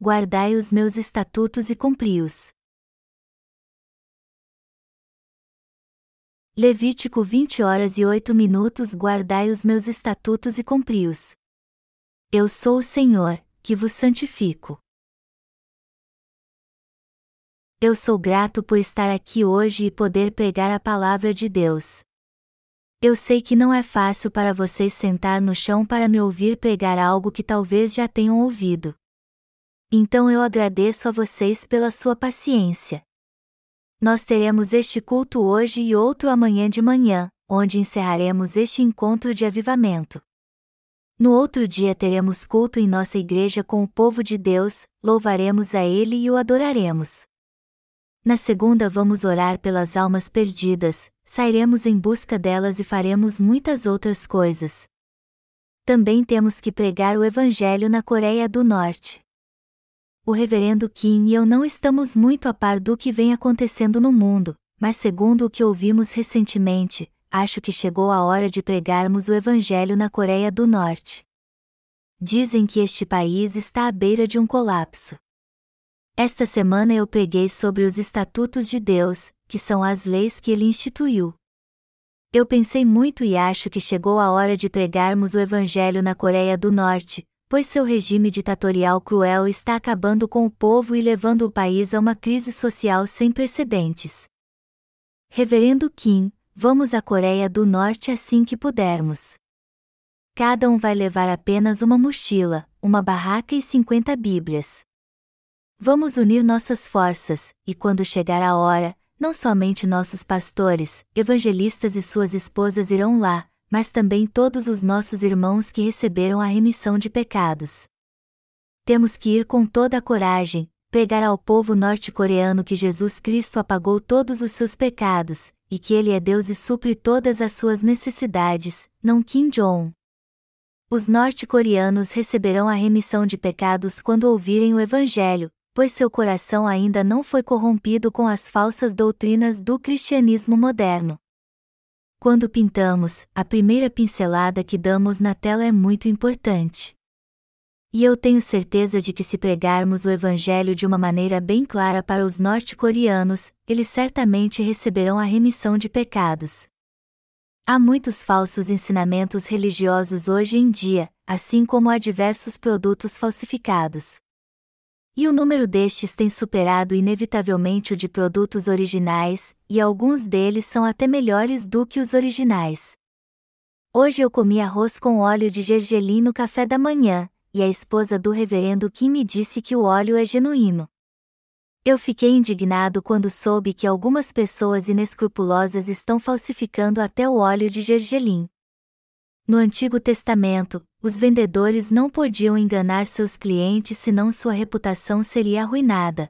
guardai os meus estatutos e cumpri-os. Levítico 20 horas e 8 minutos Guardai os meus estatutos e cumpri-os. Eu sou o Senhor, que vos santifico. Eu sou grato por estar aqui hoje e poder pregar a palavra de Deus. Eu sei que não é fácil para vocês sentar no chão para me ouvir pregar algo que talvez já tenham ouvido. Então eu agradeço a vocês pela sua paciência. Nós teremos este culto hoje e outro amanhã de manhã, onde encerraremos este encontro de avivamento. No outro dia teremos culto em nossa igreja com o povo de Deus, louvaremos a Ele e o adoraremos. Na segunda vamos orar pelas almas perdidas, sairemos em busca delas e faremos muitas outras coisas. Também temos que pregar o Evangelho na Coreia do Norte o reverendo Kim e eu não estamos muito a par do que vem acontecendo no mundo, mas segundo o que ouvimos recentemente, acho que chegou a hora de pregarmos o Evangelho na Coreia do Norte. Dizem que este país está à beira de um colapso. Esta semana eu preguei sobre os estatutos de Deus, que são as leis que ele instituiu. Eu pensei muito e acho que chegou a hora de pregarmos o Evangelho na Coreia do Norte, pois seu regime ditatorial cruel está acabando com o povo e levando o país a uma crise social sem precedentes. Reverendo Kim, vamos à Coreia do Norte assim que pudermos. Cada um vai levar apenas uma mochila, uma barraca e 50 Bíblias. Vamos unir nossas forças, e quando chegar a hora, não somente nossos pastores, evangelistas e suas esposas irão lá, mas também todos os nossos irmãos que receberam a remissão de pecados. Temos que ir com toda a coragem, pregar ao povo norte-coreano que Jesus Cristo apagou todos os seus pecados, e que Ele é Deus e supre todas as suas necessidades, não Kim Jong. Os norte-coreanos receberão a remissão de pecados quando ouvirem o Evangelho, pois seu coração ainda não foi corrompido com as falsas doutrinas do cristianismo moderno. Quando pintamos, a primeira pincelada que damos na tela é muito importante. E eu tenho certeza de que se pregarmos o Evangelho de uma maneira bem clara para os norte-coreanos, eles certamente receberão a remissão de pecados. Há muitos falsos ensinamentos religiosos hoje em dia, assim como há diversos produtos falsificados. E o número destes tem superado inevitavelmente o de produtos originais, e alguns deles são até melhores do que os originais. Hoje eu comi arroz com óleo de gergelim no café da manhã, e a esposa do reverendo Kim me disse que o óleo é genuíno. Eu fiquei indignado quando soube que algumas pessoas inescrupulosas estão falsificando até o óleo de gergelim. No Antigo Testamento, os vendedores não podiam enganar seus clientes senão sua reputação seria arruinada.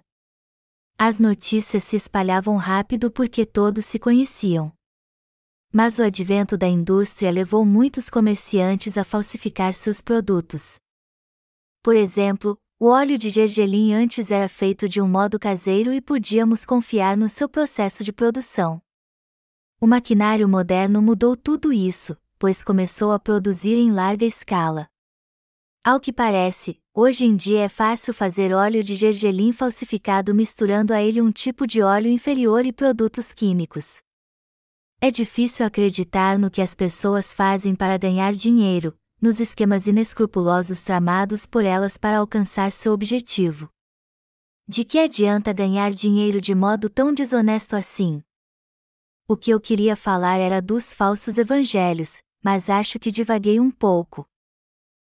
As notícias se espalhavam rápido porque todos se conheciam. Mas o advento da indústria levou muitos comerciantes a falsificar seus produtos. Por exemplo, o óleo de gergelim antes era feito de um modo caseiro e podíamos confiar no seu processo de produção. O maquinário moderno mudou tudo isso, pois começou a produzir em larga escala. Ao que parece, hoje em dia é fácil fazer óleo de gergelim falsificado misturando a ele um tipo de óleo inferior e produtos químicos. É difícil acreditar no que as pessoas fazem para ganhar dinheiro, nos esquemas inescrupulosos tramados por elas para alcançar seu objetivo. De que adianta ganhar dinheiro de modo tão desonesto assim? O que eu queria falar era dos falsos evangelhos, mas acho que divaguei um pouco.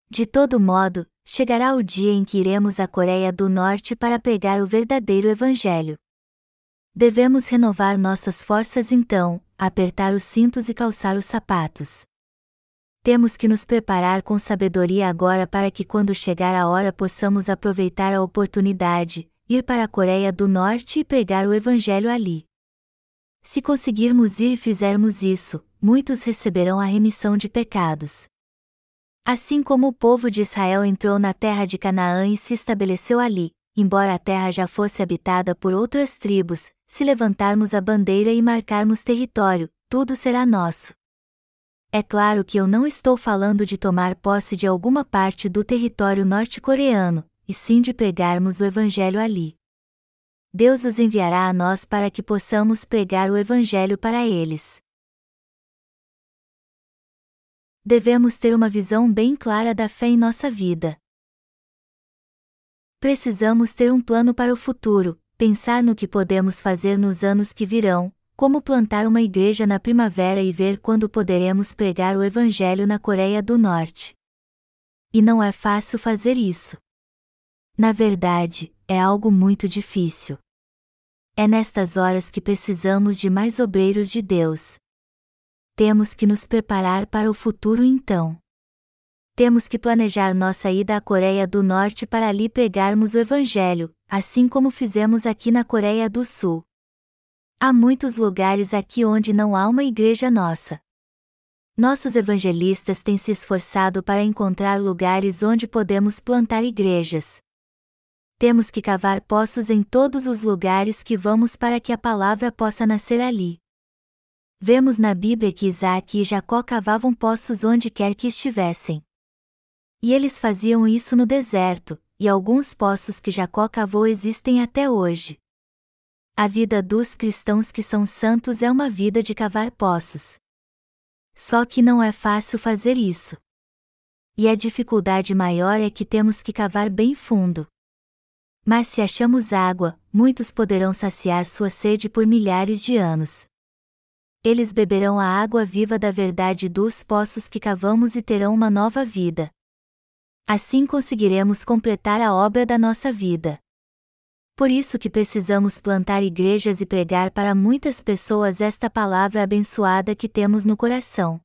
De todo modo, chegará o dia em que iremos à Coreia do Norte para pregar o verdadeiro Evangelho. Devemos renovar nossas forças então, apertar os cintos e calçar os sapatos. Temos que nos preparar com sabedoria agora para que quando chegar a hora possamos aproveitar a oportunidade, ir para a Coreia do Norte e pregar o Evangelho ali. Se conseguirmos ir e fizermos isso, muitos receberão a remissão de pecados. Assim como o povo de Israel entrou na terra de Canaã e se estabeleceu ali, embora a terra já fosse habitada por outras tribos, se levantarmos a bandeira e marcarmos território, tudo será nosso. É claro que eu não estou falando de tomar posse de alguma parte do território norte-coreano, e sim de pregarmos o Evangelho ali. Deus os enviará a nós para que possamos pregar o Evangelho para eles. Devemos ter uma visão bem clara da fé em nossa vida. Precisamos ter um plano para o futuro, pensar no que podemos fazer nos anos que virão, como plantar uma igreja na primavera e ver quando poderemos pregar o Evangelho na Coreia do Norte. E não é fácil fazer isso. Na verdade, é algo muito difícil. É nestas horas que precisamos de mais obreiros de Deus. Temos que nos preparar para o futuro então. Temos que planejar nossa ida à Coreia do Norte para ali pregarmos o Evangelho, assim como fizemos aqui na Coreia do Sul. Há muitos lugares aqui onde não há uma igreja nossa. Nossos evangelistas têm se esforçado para encontrar lugares onde podemos plantar igrejas. Temos que cavar poços em todos os lugares que vamos para que a palavra possa nascer ali. Vemos na Bíblia que Isaac e Jacó cavavam poços onde quer que estivessem. E eles faziam isso no deserto, e alguns poços que Jacó cavou existem até hoje. A vida dos cristãos que são santos é uma vida de cavar poços. Só que não é fácil fazer isso. E a dificuldade maior é que temos que cavar bem fundo. Mas se achamos água, muitos poderão saciar sua sede por milhares de anos. Eles beberão a água viva da verdade dos poços que cavamos e terão uma nova vida. Assim conseguiremos completar a obra da nossa vida. Por isso que precisamos plantar igrejas e pregar para muitas pessoas esta palavra abençoada que temos no coração.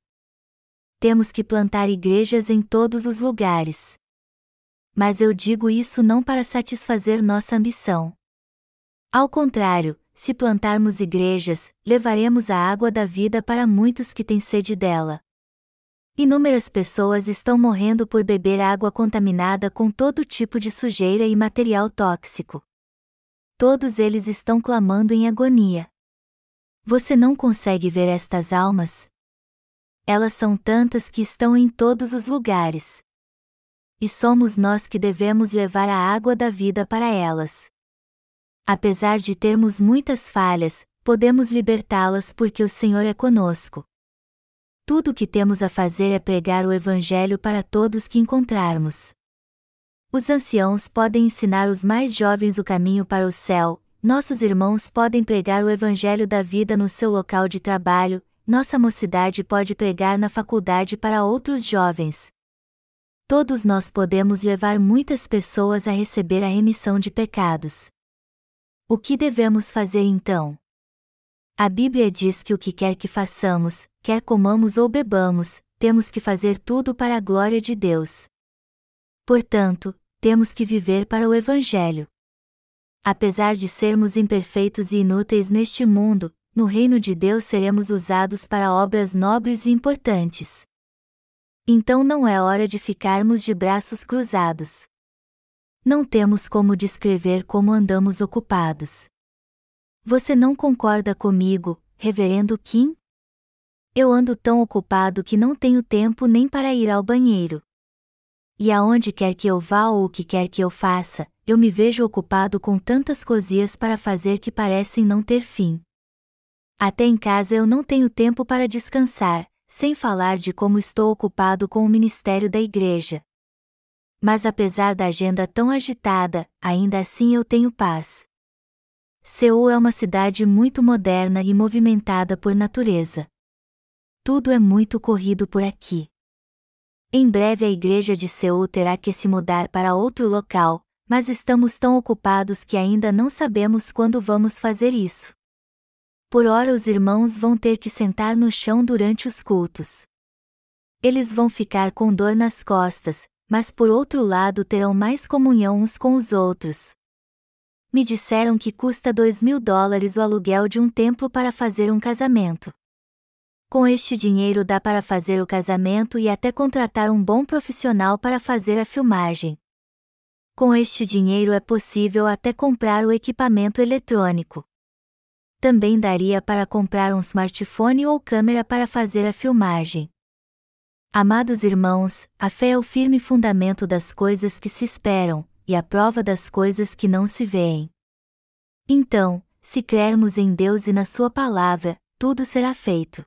Temos que plantar igrejas em todos os lugares. Mas eu digo isso não para satisfazer nossa ambição. Ao contrário, se plantarmos igrejas, levaremos a água da vida para muitos que têm sede dela. Inúmeras pessoas estão morrendo por beber água contaminada com todo tipo de sujeira e material tóxico todos eles estão clamando em agonia. Você não consegue ver estas almas? Elas são tantas que estão em todos os lugares. E somos nós que devemos levar a água da vida para elas. Apesar de termos muitas falhas, podemos libertá-las porque o Senhor é conosco. Tudo o que temos a fazer é pregar o Evangelho para todos que encontrarmos. Os anciãos podem ensinar os mais jovens o caminho para o céu, nossos irmãos podem pregar o evangelho da vida no seu local de trabalho, nossa mocidade pode pregar na faculdade para outros jovens. Todos nós podemos levar muitas pessoas a receber a remissão de pecados. O que devemos fazer então? A Bíblia diz que o que quer que façamos, quer comamos ou bebamos, temos que fazer tudo para a glória de Deus. Portanto, temos que viver para o Evangelho. Apesar de sermos imperfeitos e inúteis neste mundo, no reino de Deus seremos usados para obras nobres e importantes. Então não é hora de ficarmos de braços cruzados. Não temos como descrever como andamos ocupados. Você não concorda comigo, Reverendo Kim? Eu ando tão ocupado que não tenho tempo nem para ir ao banheiro. E aonde quer que eu vá ou o que quer que eu faça, eu me vejo ocupado com tantas coisias para fazer que parecem não ter fim. Até em casa eu não tenho tempo para descansar, sem falar de como estou ocupado com o ministério da igreja. Mas apesar da agenda tão agitada, ainda assim eu tenho paz. Seul é uma cidade muito moderna e movimentada por natureza. Tudo é muito corrido por aqui. Em breve a igreja de Seul terá que se mudar para outro local, mas estamos tão ocupados que ainda não sabemos quando vamos fazer isso. Por hora os irmãos vão ter que sentar no chão durante os cultos. Eles vão ficar com dor nas costas, mas por outro lado terão mais comunhão uns com os outros. Me disseram que custa dois mil dólares o aluguel de um templo para fazer um casamento. Com este dinheiro dá para fazer o casamento e até contratar um bom profissional para fazer a filmagem. Com este dinheiro é possível até comprar o equipamento eletrônico. Também daria para comprar um smartphone ou câmera para fazer a filmagem. Amados irmãos, a fé é o firme fundamento das coisas que se esperam, e a prova das coisas que não se veem. Então, se crermos em Deus e na Sua palavra, tudo será feito.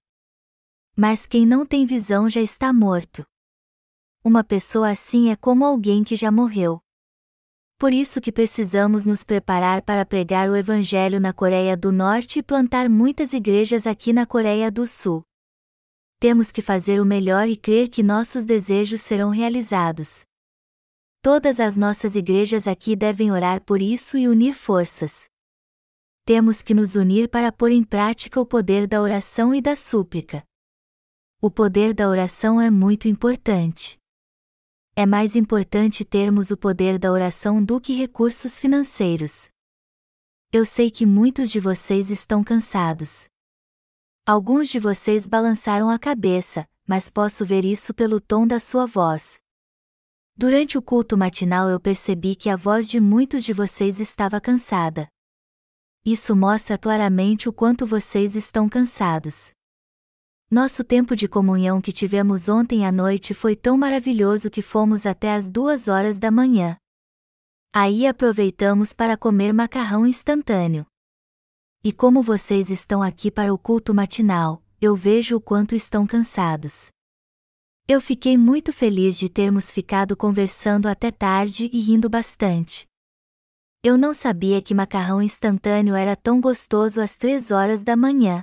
Mas quem não tem visão já está morto. Uma pessoa assim é como alguém que já morreu. Por isso que precisamos nos preparar para pregar o Evangelho na Coreia do Norte e plantar muitas igrejas aqui na Coreia do Sul. Temos que fazer o melhor e crer que nossos desejos serão realizados. Todas as nossas igrejas aqui devem orar por isso e unir forças. Temos que nos unir para pôr em prática o poder da oração e da súplica. O poder da oração é muito importante. É mais importante termos o poder da oração do que recursos financeiros. Eu sei que muitos de vocês estão cansados. Alguns de vocês balançaram a cabeça, mas posso ver isso pelo tom da sua voz. Durante o culto matinal eu percebi que a voz de muitos de vocês estava cansada. Isso mostra claramente o quanto vocês estão cansados. Nosso tempo de comunhão que tivemos ontem à noite foi tão maravilhoso que fomos até as duas horas da manhã. Aí aproveitamos para comer macarrão instantâneo. E como vocês estão aqui para o culto matinal, eu vejo o quanto estão cansados. Eu fiquei muito feliz de termos ficado conversando até tarde e rindo bastante. Eu não sabia que macarrão instantâneo era tão gostoso às três horas da manhã.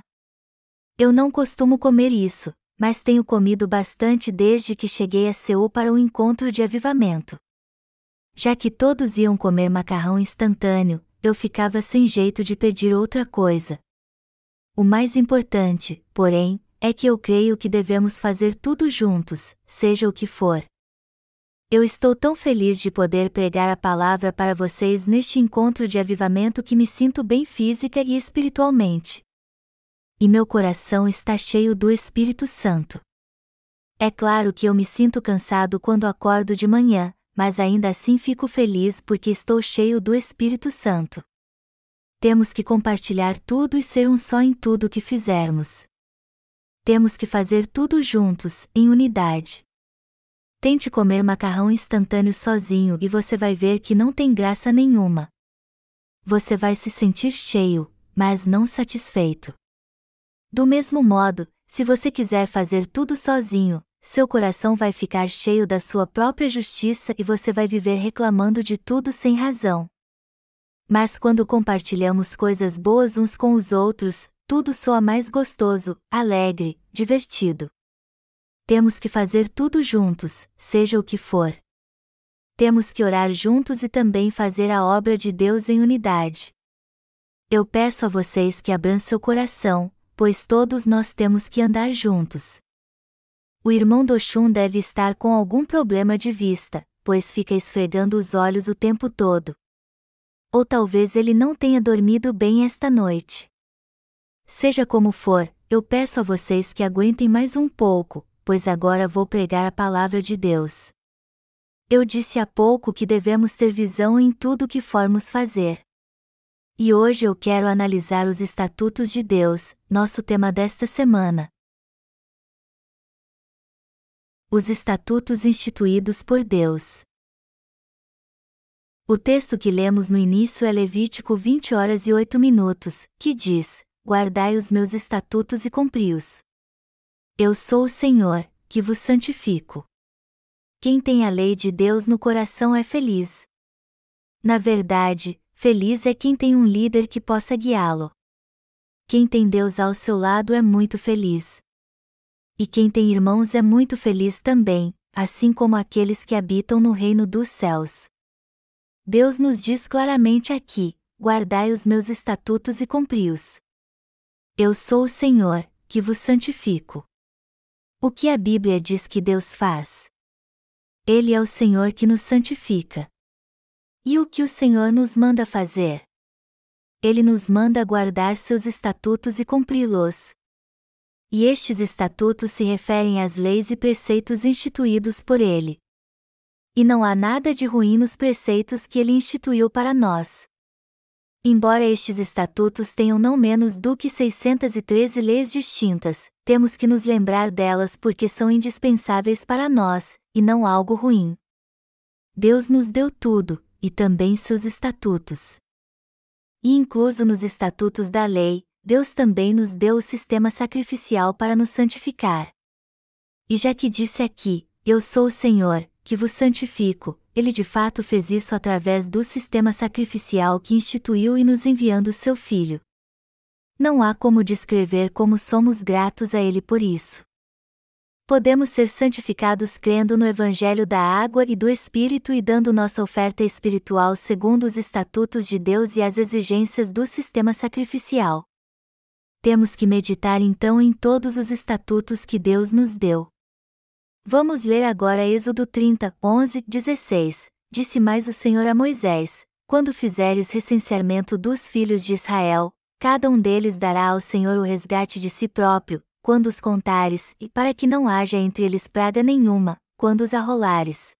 Eu não costumo comer isso, mas tenho comido bastante desde que cheguei a Seul para o encontro de avivamento. Já que todos iam comer macarrão instantâneo, eu ficava sem jeito de pedir outra coisa. O mais importante, porém, é que eu creio que devemos fazer tudo juntos, seja o que for. Eu estou tão feliz de poder pregar a palavra para vocês neste encontro de avivamento que me sinto bem física e espiritualmente e meu coração está cheio do Espírito Santo. É claro que eu me sinto cansado quando acordo de manhã, mas ainda assim fico feliz porque estou cheio do Espírito Santo. Temos que compartilhar tudo e ser um só em tudo que fizermos. Temos que fazer tudo juntos, em unidade. Tente comer macarrão instantâneo sozinho e você vai ver que não tem graça nenhuma. Você vai se sentir cheio, mas não satisfeito. Do mesmo modo, se você quiser fazer tudo sozinho, seu coração vai ficar cheio da sua própria justiça e você vai viver reclamando de tudo sem razão. Mas quando compartilhamos coisas boas uns com os outros, tudo soa mais gostoso, alegre, divertido. Temos que fazer tudo juntos, seja o que for. Temos que orar juntos e também fazer a obra de Deus em unidade. Eu peço a vocês que abram seu coração, pois todos nós temos que andar juntos. O irmão Doshun deve estar com algum problema de vista, pois fica esfregando os olhos o tempo todo. Ou talvez ele não tenha dormido bem esta noite. Seja como for, eu peço a vocês que aguentem mais um pouco, pois agora vou pregar a palavra de Deus. Eu disse há pouco que devemos ter visão em tudo o que formos fazer. E hoje eu quero analisar os estatutos de Deus, nosso tema desta semana. Os estatutos instituídos por Deus. O texto que lemos no início é Levítico 20 horas e 8 minutos, que diz: Guardai os meus estatutos e cumpri-os. Eu sou o Senhor, que vos santifico. Quem tem a lei de Deus no coração é feliz. Na verdade, Feliz é quem tem um líder que possa guiá-lo. Quem tem Deus ao seu lado é muito feliz. E quem tem irmãos é muito feliz também, assim como aqueles que habitam no reino dos céus. Deus nos diz claramente aqui: guardai os meus estatutos e cumpri-os. Eu sou o Senhor, que vos santifico. O que a Bíblia diz que Deus faz? Ele é o Senhor que nos santifica. E o que o Senhor nos manda fazer? Ele nos manda guardar seus estatutos e cumpri-los. E estes estatutos se referem às leis e preceitos instituídos por ele. E não há nada de ruim nos preceitos que ele instituiu para nós. Embora estes estatutos tenham não menos do que 613 leis distintas, temos que nos lembrar delas porque são indispensáveis para nós, e não algo ruim. Deus nos deu tudo, e também seus estatutos. E incluso nos estatutos da lei, Deus também nos deu o sistema sacrificial para nos santificar. E já que disse aqui, Eu sou o Senhor, que vos santifico, ele de fato fez isso através do sistema sacrificial que instituiu e nos enviando seu Filho. Não há como descrever como somos gratos a ele por isso. Podemos ser santificados crendo no Evangelho da água e do Espírito e dando nossa oferta espiritual segundo os estatutos de Deus e as exigências do sistema sacrificial. Temos que meditar então em todos os estatutos que Deus nos deu. Vamos ler agora Êxodo 30, 11, 16. Disse mais o Senhor a Moisés: Quando fizeres recenseamento dos filhos de Israel, cada um deles dará ao Senhor o resgate de si próprio, quando os contares, e para que não haja entre eles praga nenhuma, quando os arrolares.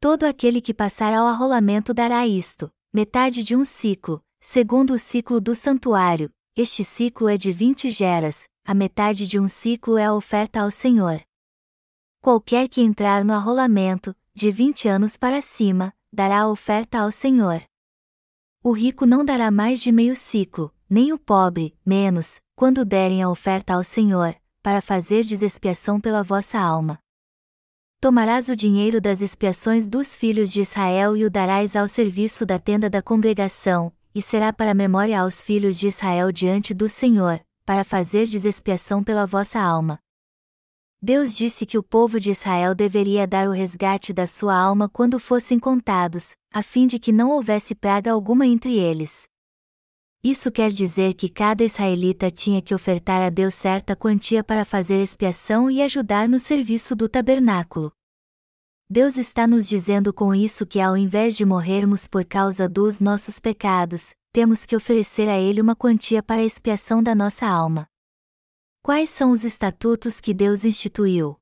Todo aquele que passar ao arrolamento dará isto, metade de um ciclo, segundo o ciclo do santuário, este ciclo é de vinte geras, a metade de um ciclo é a oferta ao Senhor. Qualquer que entrar no arrolamento, de vinte anos para cima, dará a oferta ao Senhor. O rico não dará mais de meio ciclo, nem o pobre, menos, quando derem a oferta ao Senhor, para fazer expiação pela vossa alma. Tomarás o dinheiro das expiações dos filhos de Israel e o darás ao serviço da tenda da congregação, e será para memória aos filhos de Israel diante do Senhor, para fazer expiação pela vossa alma. Deus disse que o povo de Israel deveria dar o resgate da sua alma quando fossem contados, a fim de que não houvesse praga alguma entre eles. Isso quer dizer que cada israelita tinha que ofertar a Deus certa quantia para fazer expiação e ajudar no serviço do tabernáculo. Deus está nos dizendo com isso que ao invés de morrermos por causa dos nossos pecados, temos que oferecer a Ele uma quantia para a expiação da nossa alma. Quais são os estatutos que Deus instituiu?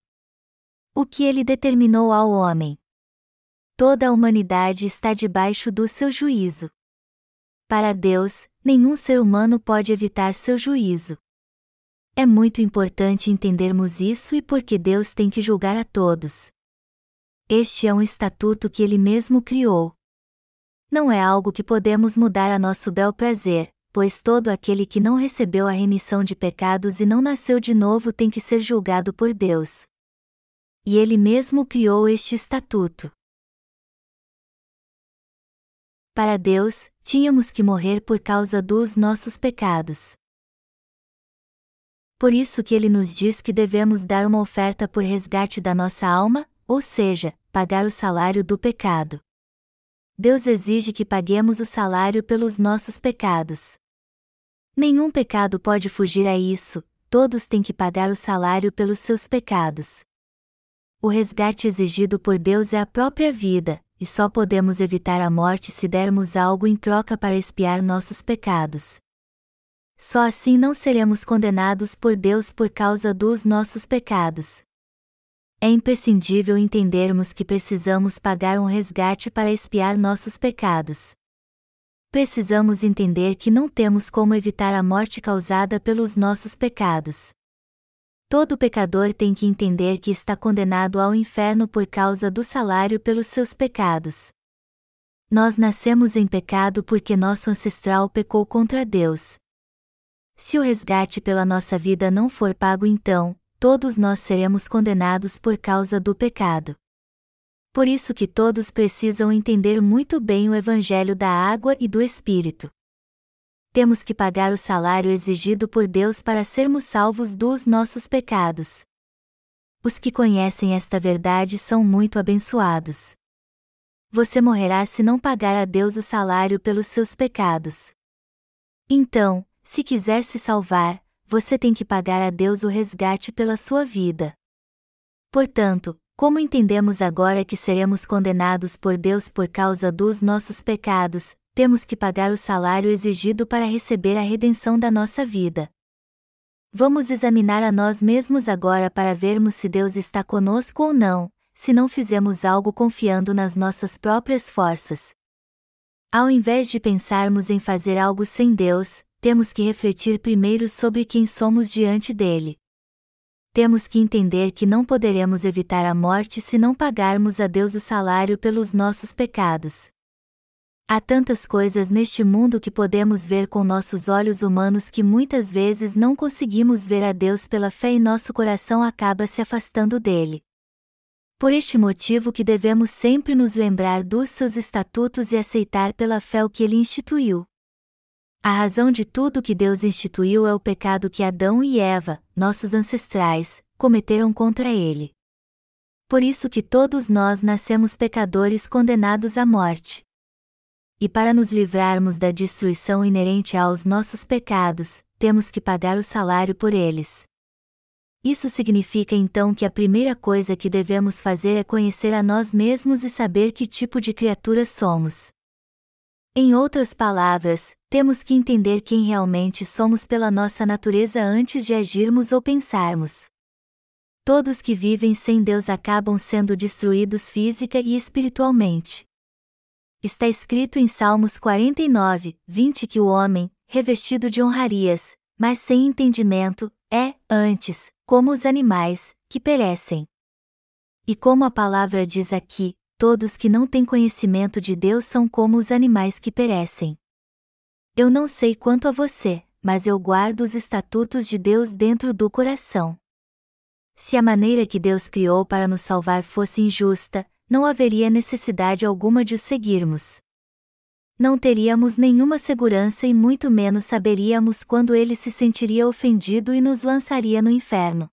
O que ele determinou ao homem? Toda a humanidade está debaixo do seu juízo. Para Deus, nenhum ser humano pode evitar seu juízo. É muito importante entendermos isso e porque Deus tem que julgar a todos. Este é um estatuto que ele mesmo criou. Não é algo que podemos mudar a nosso bel prazer, pois todo aquele que não recebeu a remissão de pecados e não nasceu de novo tem que ser julgado por Deus. E ele mesmo criou este estatuto. Para Deus, tínhamos que morrer por causa dos nossos pecados. Por isso que ele nos diz que devemos dar uma oferta por resgate da nossa alma, ou seja, pagar o salário do pecado. Deus exige que paguemos o salário pelos nossos pecados. Nenhum pecado pode fugir a isso, todos têm que pagar o salário pelos seus pecados. O resgate exigido por Deus é a própria vida, e só podemos evitar a morte se dermos algo em troca para expiar nossos pecados. Só assim não seremos condenados por Deus por causa dos nossos pecados. É imprescindível entendermos que precisamos pagar um resgate para expiar nossos pecados. Precisamos entender que não temos como evitar a morte causada pelos nossos pecados. Todo pecador tem que entender que está condenado ao inferno por causa do salário pelos seus pecados. Nós nascemos em pecado porque nosso ancestral pecou contra Deus. Se o resgate pela nossa vida não for pago, então, todos nós seremos condenados por causa do pecado. Por isso que todos precisam entender muito bem o evangelho da água e do espírito temos que pagar o salário exigido por Deus para sermos salvos dos nossos pecados. Os que conhecem esta verdade são muito abençoados. Você morrerá se não pagar a Deus o salário pelos seus pecados. Então, se quiser se salvar, você tem que pagar a Deus o resgate pela sua vida. Portanto, como entendemos agora que seremos condenados por Deus por causa dos nossos pecados, temos que pagar o salário exigido para receber a redenção da nossa vida. Vamos examinar a nós mesmos agora para vermos se Deus está conosco ou não, se não fizemos algo confiando nas nossas próprias forças. Ao invés de pensarmos em fazer algo sem Deus, temos que refletir primeiro sobre quem somos diante dele. Temos que entender que não poderemos evitar a morte se não pagarmos a Deus o salário pelos nossos pecados. Há tantas coisas neste mundo que podemos ver com nossos olhos humanos que muitas vezes não conseguimos ver a Deus pela fé e nosso coração acaba se afastando dele. Por este motivo que devemos sempre nos lembrar dos seus estatutos e aceitar pela fé o que ele instituiu. A razão de tudo que Deus instituiu é o pecado que Adão e Eva, nossos ancestrais, cometeram contra ele. Por isso que todos nós nascemos pecadores condenados à morte e para nos livrarmos da destruição inerente aos nossos pecados, temos que pagar o salário por eles. Isso significa então que a primeira coisa que devemos fazer é conhecer a nós mesmos e saber que tipo de criatura somos. Em outras palavras, temos que entender quem realmente somos pela nossa natureza antes de agirmos ou pensarmos. Todos que vivem sem Deus acabam sendo destruídos física e espiritualmente. Está escrito em Salmos 49, 20 que o homem, revestido de honrarias, mas sem entendimento, é, antes, como os animais, que perecem. E como a palavra diz aqui, todos que não têm conhecimento de Deus são como os animais que perecem. Eu não sei quanto a você, mas eu guardo os estatutos de Deus dentro do coração. Se a maneira que Deus criou para nos salvar fosse injusta, não haveria necessidade alguma de o seguirmos. Não teríamos nenhuma segurança e muito menos saberíamos quando ele se sentiria ofendido e nos lançaria no inferno.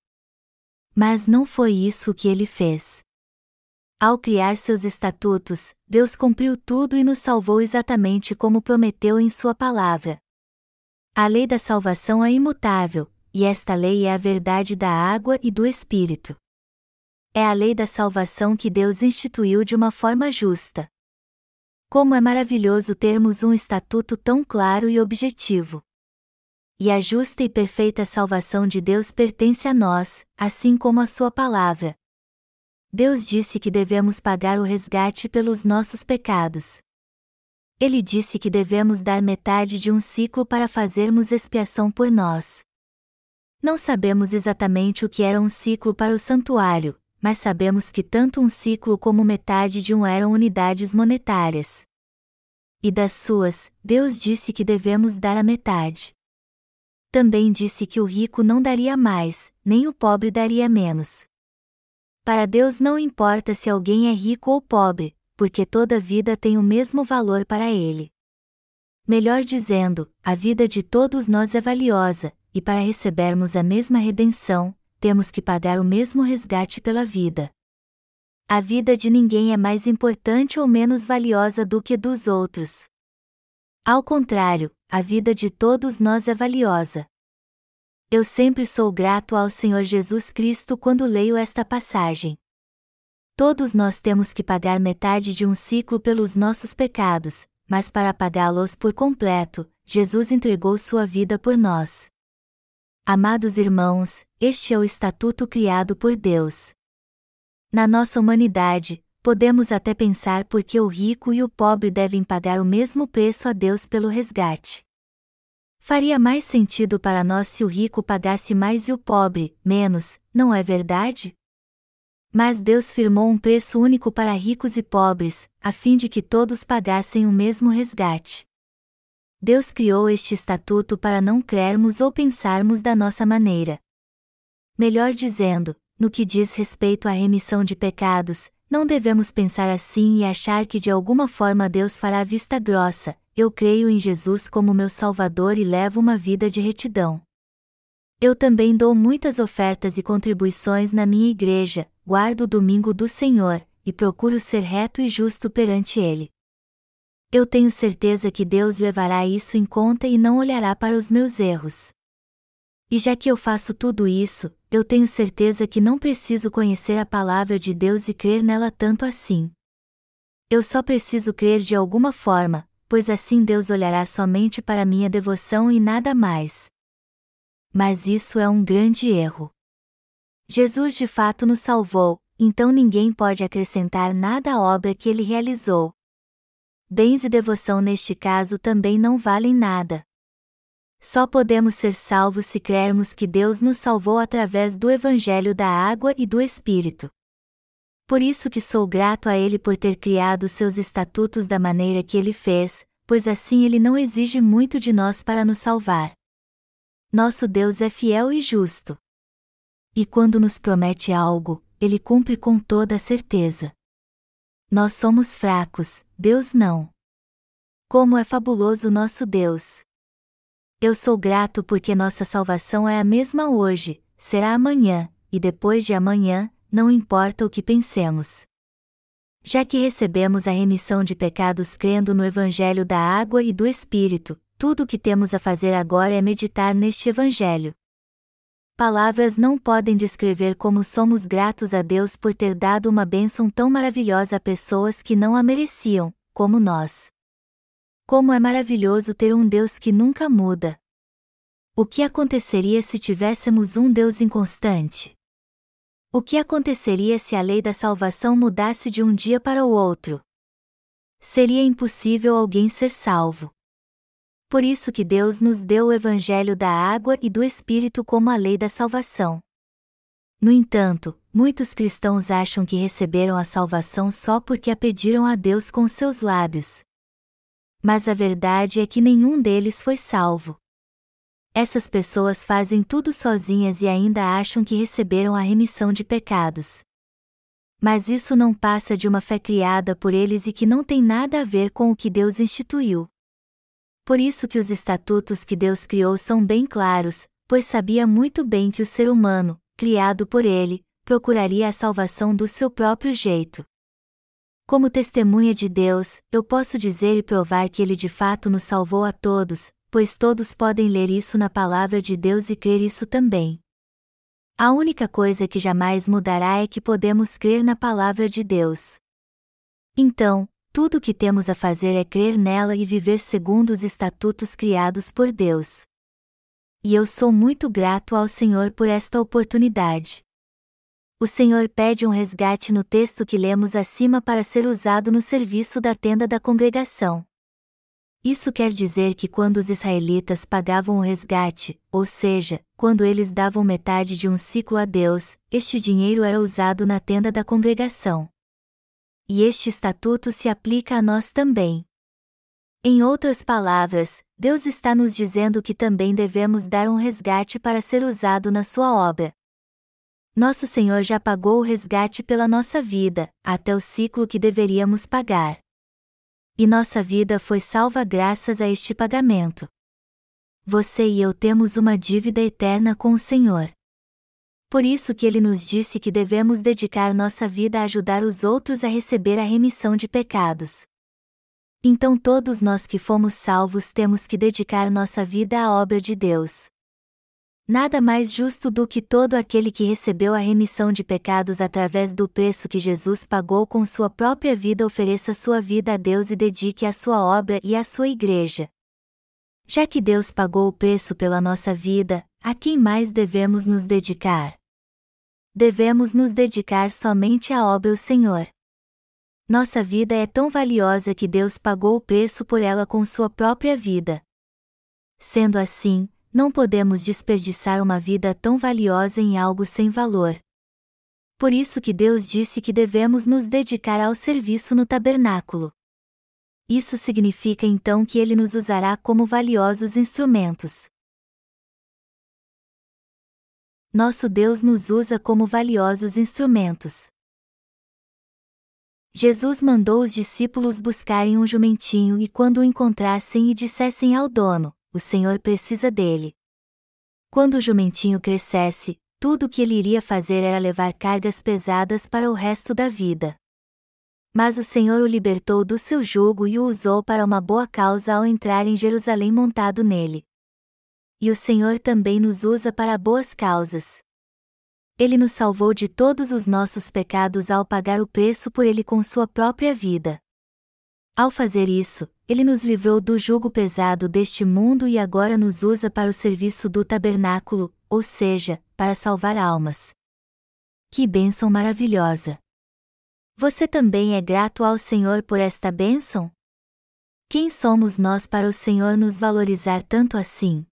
Mas não foi isso que ele fez. Ao criar seus estatutos, Deus cumpriu tudo e nos salvou exatamente como prometeu em Sua palavra. A lei da salvação é imutável, e esta lei é a verdade da água e do Espírito é a lei da salvação que Deus instituiu de uma forma justa. Como é maravilhoso termos um estatuto tão claro e objetivo. E a justa e perfeita salvação de Deus pertence a nós, assim como a Sua palavra. Deus disse que devemos pagar o resgate pelos nossos pecados. Ele disse que devemos dar metade de um ciclo para fazermos expiação por nós. Não sabemos exatamente o que era um ciclo para o santuário, mas sabemos que tanto um ciclo como metade de um eram unidades monetárias. E das suas, Deus disse que devemos dar a metade. Também disse que o rico não daria mais, nem o pobre daria menos. Para Deus não importa se alguém é rico ou pobre, porque toda vida tem o mesmo valor para ele. Melhor dizendo, a vida de todos nós é valiosa, e para recebermos a mesma redenção, temos que pagar o mesmo resgate pela vida. A vida de ninguém é mais importante ou menos valiosa do que dos outros. Ao contrário, a vida de todos nós é valiosa. Eu sempre sou grato ao Senhor Jesus Cristo quando leio esta passagem. Todos nós temos que pagar metade de um ciclo pelos nossos pecados, mas para pagá-los por completo, Jesus entregou sua vida por nós. Amados irmãos, este é o estatuto criado por Deus. Na nossa humanidade, podemos até pensar por que o rico e o pobre devem pagar o mesmo preço a Deus pelo resgate. Faria mais sentido para nós se o rico pagasse mais e o pobre, menos, não é verdade? Mas Deus firmou um preço único para ricos e pobres, a fim de que todos pagassem o mesmo resgate. Deus criou este estatuto para não crermos ou pensarmos da nossa maneira. Melhor dizendo, no que diz respeito à remissão de pecados, não devemos pensar assim e achar que de alguma forma Deus fará vista grossa, eu creio em Jesus como meu Salvador e levo uma vida de retidão. Eu também dou muitas ofertas e contribuições na minha igreja, guardo o domingo do Senhor, e procuro ser reto e justo perante Ele eu tenho certeza que Deus levará isso em conta e não olhará para os meus erros. E já que eu faço tudo isso, eu tenho certeza que não preciso conhecer a palavra de Deus e crer nela tanto assim. Eu só preciso crer de alguma forma, pois assim Deus olhará somente para minha devoção e nada mais. Mas isso é um grande erro. Jesus de fato nos salvou, então ninguém pode acrescentar nada à obra que ele realizou, bens e devoção neste caso também não valem nada. Só podemos ser salvos se crermos que Deus nos salvou através do Evangelho da água e do Espírito. Por isso que sou grato a Ele por ter criado seus estatutos da maneira que Ele fez, pois assim Ele não exige muito de nós para nos salvar. Nosso Deus é fiel e justo. E quando nos promete algo, Ele cumpre com toda a certeza. Nós somos fracos, Deus não. Como é fabuloso nosso Deus! Eu sou grato porque nossa salvação é a mesma hoje, será amanhã, e depois de amanhã, não importa o que pensemos. Já que recebemos a remissão de pecados crendo no Evangelho da água e do Espírito, tudo o que temos a fazer agora é meditar neste Evangelho. Palavras não podem descrever como somos gratos a Deus por ter dado uma bênção tão maravilhosa a pessoas que não a mereciam, como nós. Como é maravilhoso ter um Deus que nunca muda. O que aconteceria se tivéssemos um Deus inconstante? O que aconteceria se a lei da salvação mudasse de um dia para o outro? Seria impossível alguém ser salvo. Por isso que Deus nos deu o evangelho da água e do espírito como a lei da salvação. No entanto, muitos cristãos acham que receberam a salvação só porque a pediram a Deus com seus lábios. Mas a verdade é que nenhum deles foi salvo. Essas pessoas fazem tudo sozinhas e ainda acham que receberam a remissão de pecados. Mas isso não passa de uma fé criada por eles e que não tem nada a ver com o que Deus instituiu. Por isso que os estatutos que Deus criou são bem claros, pois sabia muito bem que o ser humano, criado por ele, procuraria a salvação do seu próprio jeito. Como testemunha de Deus, eu posso dizer e provar que ele de fato nos salvou a todos, pois todos podem ler isso na palavra de Deus e crer isso também. A única coisa que jamais mudará é que podemos crer na palavra de Deus. Então, tudo o que temos a fazer é crer nela e viver segundo os estatutos criados por Deus. E eu sou muito grato ao Senhor por esta oportunidade. O Senhor pede um resgate no texto que lemos acima para ser usado no serviço da tenda da congregação. Isso quer dizer que quando os israelitas pagavam o resgate, ou seja, quando eles davam metade de um ciclo a Deus, este dinheiro era usado na tenda da congregação. E este estatuto se aplica a nós também. Em outras palavras, Deus está nos dizendo que também devemos dar um resgate para ser usado na sua obra. Nosso Senhor já pagou o resgate pela nossa vida, até o ciclo que deveríamos pagar e nossa vida foi salva graças a este pagamento. Você e eu temos uma dívida eterna com o Senhor. Por isso que ele nos disse que devemos dedicar nossa vida a ajudar os outros a receber a remissão de pecados. Então todos nós que fomos salvos temos que dedicar nossa vida à obra de Deus. Nada mais justo do que todo aquele que recebeu a remissão de pecados através do preço que Jesus pagou com sua própria vida ofereça sua vida a Deus e dedique a sua obra e à sua igreja. Já que Deus pagou o preço pela nossa vida, a quem mais devemos nos dedicar? Devemos nos dedicar somente à obra do Senhor. Nossa vida é tão valiosa que Deus pagou o preço por ela com sua própria vida. Sendo assim, não podemos desperdiçar uma vida tão valiosa em algo sem valor. Por isso que Deus disse que devemos nos dedicar ao serviço no tabernáculo. Isso significa então que Ele nos usará como valiosos instrumentos. Nosso Deus nos usa como valiosos instrumentos. Jesus mandou os discípulos buscarem um jumentinho e quando o encontrassem e dissessem ao dono: o Senhor precisa dele. Quando o jumentinho crescesse, tudo o que ele iria fazer era levar cargas pesadas para o resto da vida. Mas o Senhor o libertou do seu jugo e o usou para uma boa causa ao entrar em Jerusalém montado nele. E o Senhor também nos usa para boas causas. Ele nos salvou de todos os nossos pecados ao pagar o preço por ele com sua própria vida. Ao fazer isso, ele nos livrou do jugo pesado deste mundo e agora nos usa para o serviço do tabernáculo, ou seja, para salvar almas. Que bênção maravilhosa! Você também é grato ao Senhor por esta bênção? Quem somos nós para o Senhor nos valorizar tanto assim?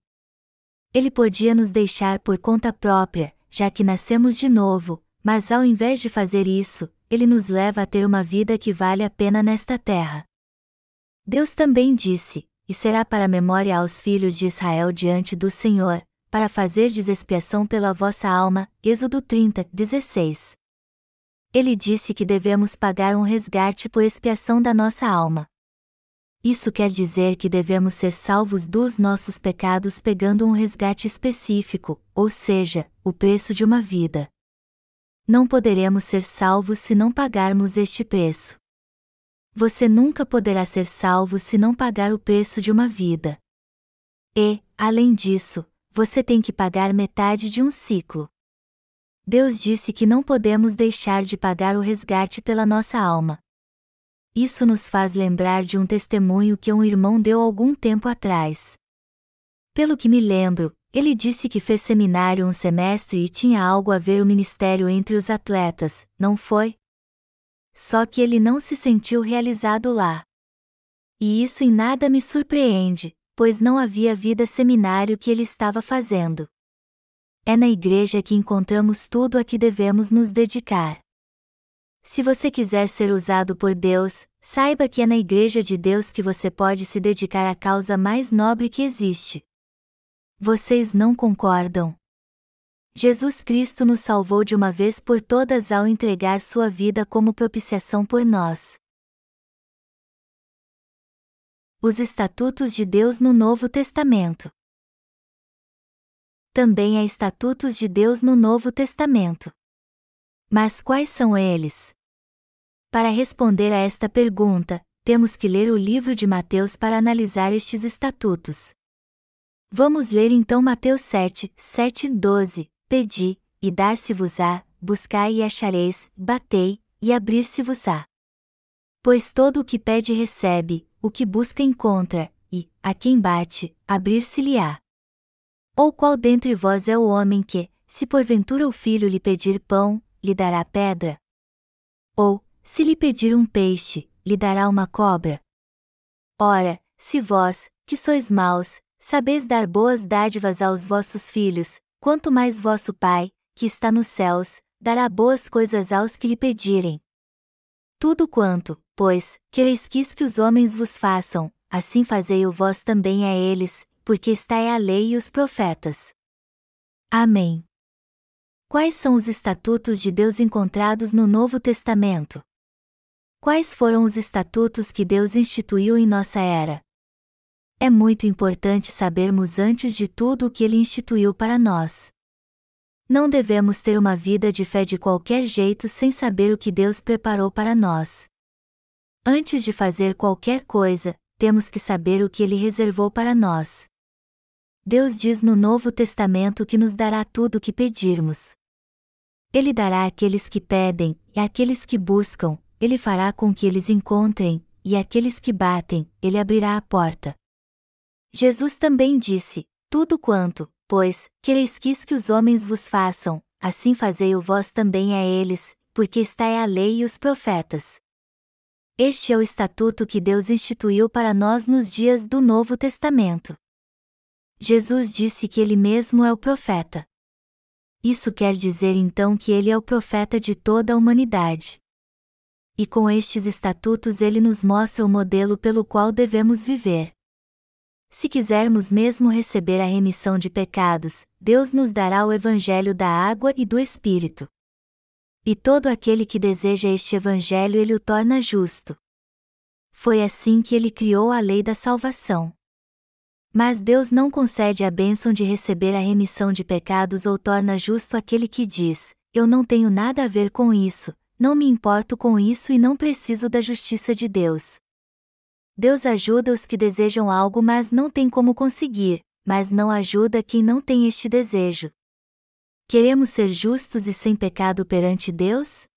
Ele podia nos deixar por conta própria, já que nascemos de novo, mas ao invés de fazer isso, ele nos leva a ter uma vida que vale a pena nesta terra. Deus também disse: E será para memória aos filhos de Israel diante do Senhor, para fazer expiação pela vossa alma. Êxodo 30, 16. Ele disse que devemos pagar um resgate por expiação da nossa alma. Isso quer dizer que devemos ser salvos dos nossos pecados pegando um resgate específico, ou seja, o preço de uma vida. Não poderemos ser salvos se não pagarmos este preço. Você nunca poderá ser salvo se não pagar o preço de uma vida. E, além disso, você tem que pagar metade de um ciclo. Deus disse que não podemos deixar de pagar o resgate pela nossa alma. Isso nos faz lembrar de um testemunho que um irmão deu algum tempo atrás. Pelo que me lembro, ele disse que fez seminário um semestre e tinha algo a ver o ministério entre os atletas, não foi? Só que ele não se sentiu realizado lá. E isso em nada me surpreende, pois não havia vida seminário que ele estava fazendo. É na igreja que encontramos tudo a que devemos nos dedicar. Se você quiser ser usado por Deus, saiba que é na igreja de Deus que você pode se dedicar à causa mais nobre que existe, vocês não concordam? Jesus Cristo nos salvou de uma vez por todas ao entregar sua vida como propiciação por nós. Os Estatutos de Deus no Novo Testamento. Também há estatutos de Deus no Novo Testamento. Mas quais são eles? Para responder a esta pergunta, temos que ler o livro de Mateus para analisar estes estatutos. Vamos ler então Mateus 7, 7 12. Pedi, e dar-se-vos-á, buscai e achareis, batei, e abrir-se-vos-á. Pois todo o que pede recebe, o que busca encontra, e, a quem bate, abrir-se-lhe-á. Ou qual dentre vós é o homem que, se porventura o filho lhe pedir pão, lhe dará pedra? Ou, se lhe pedir um peixe, lhe dará uma cobra? Ora, se vós, que sois maus, Sabeis dar boas dádivas aos vossos filhos, quanto mais vosso Pai, que está nos céus, dará boas coisas aos que lhe pedirem. Tudo quanto, pois, quereis quis que os homens vos façam, assim fazei-o vós também a eles, porque está é a lei e os profetas. Amém. Quais são os estatutos de Deus encontrados no Novo Testamento? Quais foram os estatutos que Deus instituiu em nossa era? É muito importante sabermos antes de tudo o que ele instituiu para nós. Não devemos ter uma vida de fé de qualquer jeito sem saber o que Deus preparou para nós. Antes de fazer qualquer coisa, temos que saber o que ele reservou para nós. Deus diz no Novo Testamento que nos dará tudo o que pedirmos. Ele dará àqueles que pedem, e àqueles que buscam, ele fará com que eles encontrem, e àqueles que batem, ele abrirá a porta. Jesus também disse: Tudo quanto, pois, quereis quis que os homens vos façam, assim fazei-o vós também a eles, porque está é a lei e os profetas. Este é o estatuto que Deus instituiu para nós nos dias do Novo Testamento. Jesus disse que ele mesmo é o profeta. Isso quer dizer então que ele é o profeta de toda a humanidade. E com estes estatutos ele nos mostra o modelo pelo qual devemos viver. Se quisermos mesmo receber a remissão de pecados, Deus nos dará o Evangelho da água e do Espírito. E todo aquele que deseja este Evangelho ele o torna justo. Foi assim que ele criou a lei da salvação. Mas Deus não concede a bênção de receber a remissão de pecados ou torna justo aquele que diz: Eu não tenho nada a ver com isso, não me importo com isso e não preciso da justiça de Deus. Deus ajuda os que desejam algo mas não tem como conseguir, mas não ajuda quem não tem este desejo. Queremos ser justos e sem pecado perante Deus?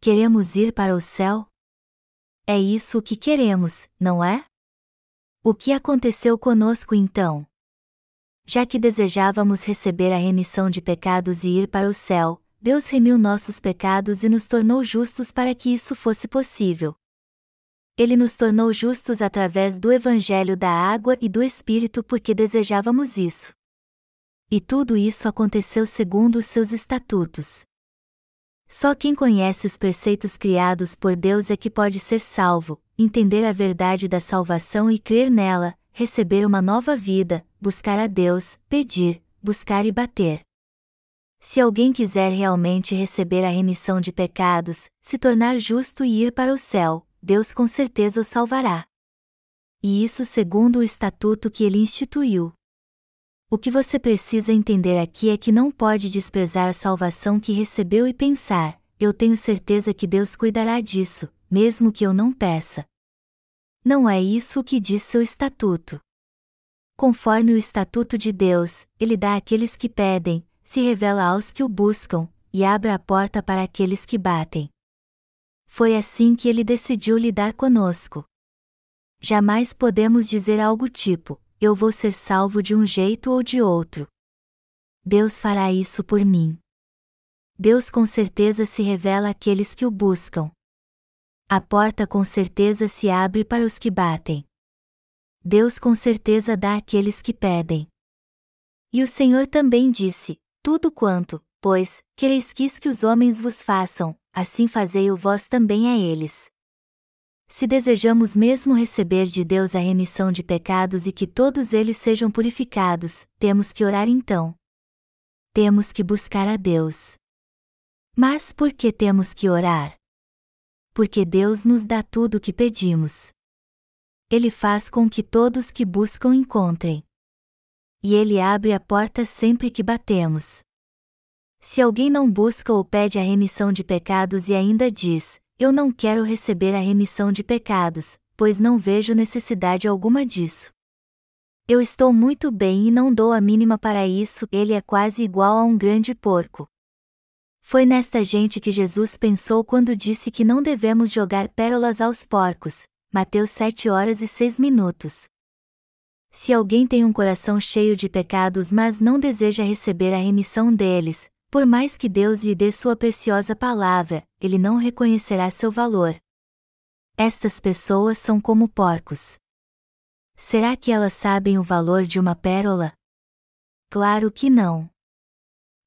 Queremos ir para o céu? É isso o que queremos, não é? O que aconteceu conosco então? Já que desejávamos receber a remissão de pecados e ir para o céu, Deus remiu nossos pecados e nos tornou justos para que isso fosse possível ele nos tornou justos através do Evangelho da água e do Espírito porque desejávamos isso. E tudo isso aconteceu segundo os seus estatutos. Só quem conhece os preceitos criados por Deus é que pode ser salvo, entender a verdade da salvação e crer nela, receber uma nova vida, buscar a Deus, pedir, buscar e bater. Se alguém quiser realmente receber a remissão de pecados, se tornar justo e ir para o céu, Deus com certeza o salvará. E isso segundo o estatuto que ele instituiu. O que você precisa entender aqui é que não pode desprezar a salvação que recebeu e pensar: eu tenho certeza que Deus cuidará disso, mesmo que eu não peça. Não é isso o que diz seu estatuto. Conforme o estatuto de Deus, ele dá àqueles que pedem, se revela aos que o buscam, e abre a porta para aqueles que batem. Foi assim que ele decidiu lidar conosco. Jamais podemos dizer algo tipo: eu vou ser salvo de um jeito ou de outro. Deus fará isso por mim. Deus com certeza se revela àqueles que o buscam. A porta com certeza se abre para os que batem. Deus com certeza dá àqueles que pedem. E o Senhor também disse: Tudo quanto, pois, quereis que os homens vos façam, assim fazei-o vós também a eles. Se desejamos mesmo receber de Deus a remissão de pecados e que todos eles sejam purificados, temos que orar então. Temos que buscar a Deus. Mas por que temos que orar? Porque Deus nos dá tudo o que pedimos. Ele faz com que todos que buscam encontrem. E Ele abre a porta sempre que batemos. Se alguém não busca ou pede a remissão de pecados e ainda diz, eu não quero receber a remissão de pecados, pois não vejo necessidade alguma disso. Eu estou muito bem e não dou a mínima para isso, ele é quase igual a um grande porco. Foi nesta gente que Jesus pensou quando disse que não devemos jogar pérolas aos porcos. Mateus 7 horas e 6 minutos. Se alguém tem um coração cheio de pecados mas não deseja receber a remissão deles, por mais que Deus lhe dê sua preciosa palavra, ele não reconhecerá seu valor. Estas pessoas são como porcos. Será que elas sabem o valor de uma pérola? Claro que não.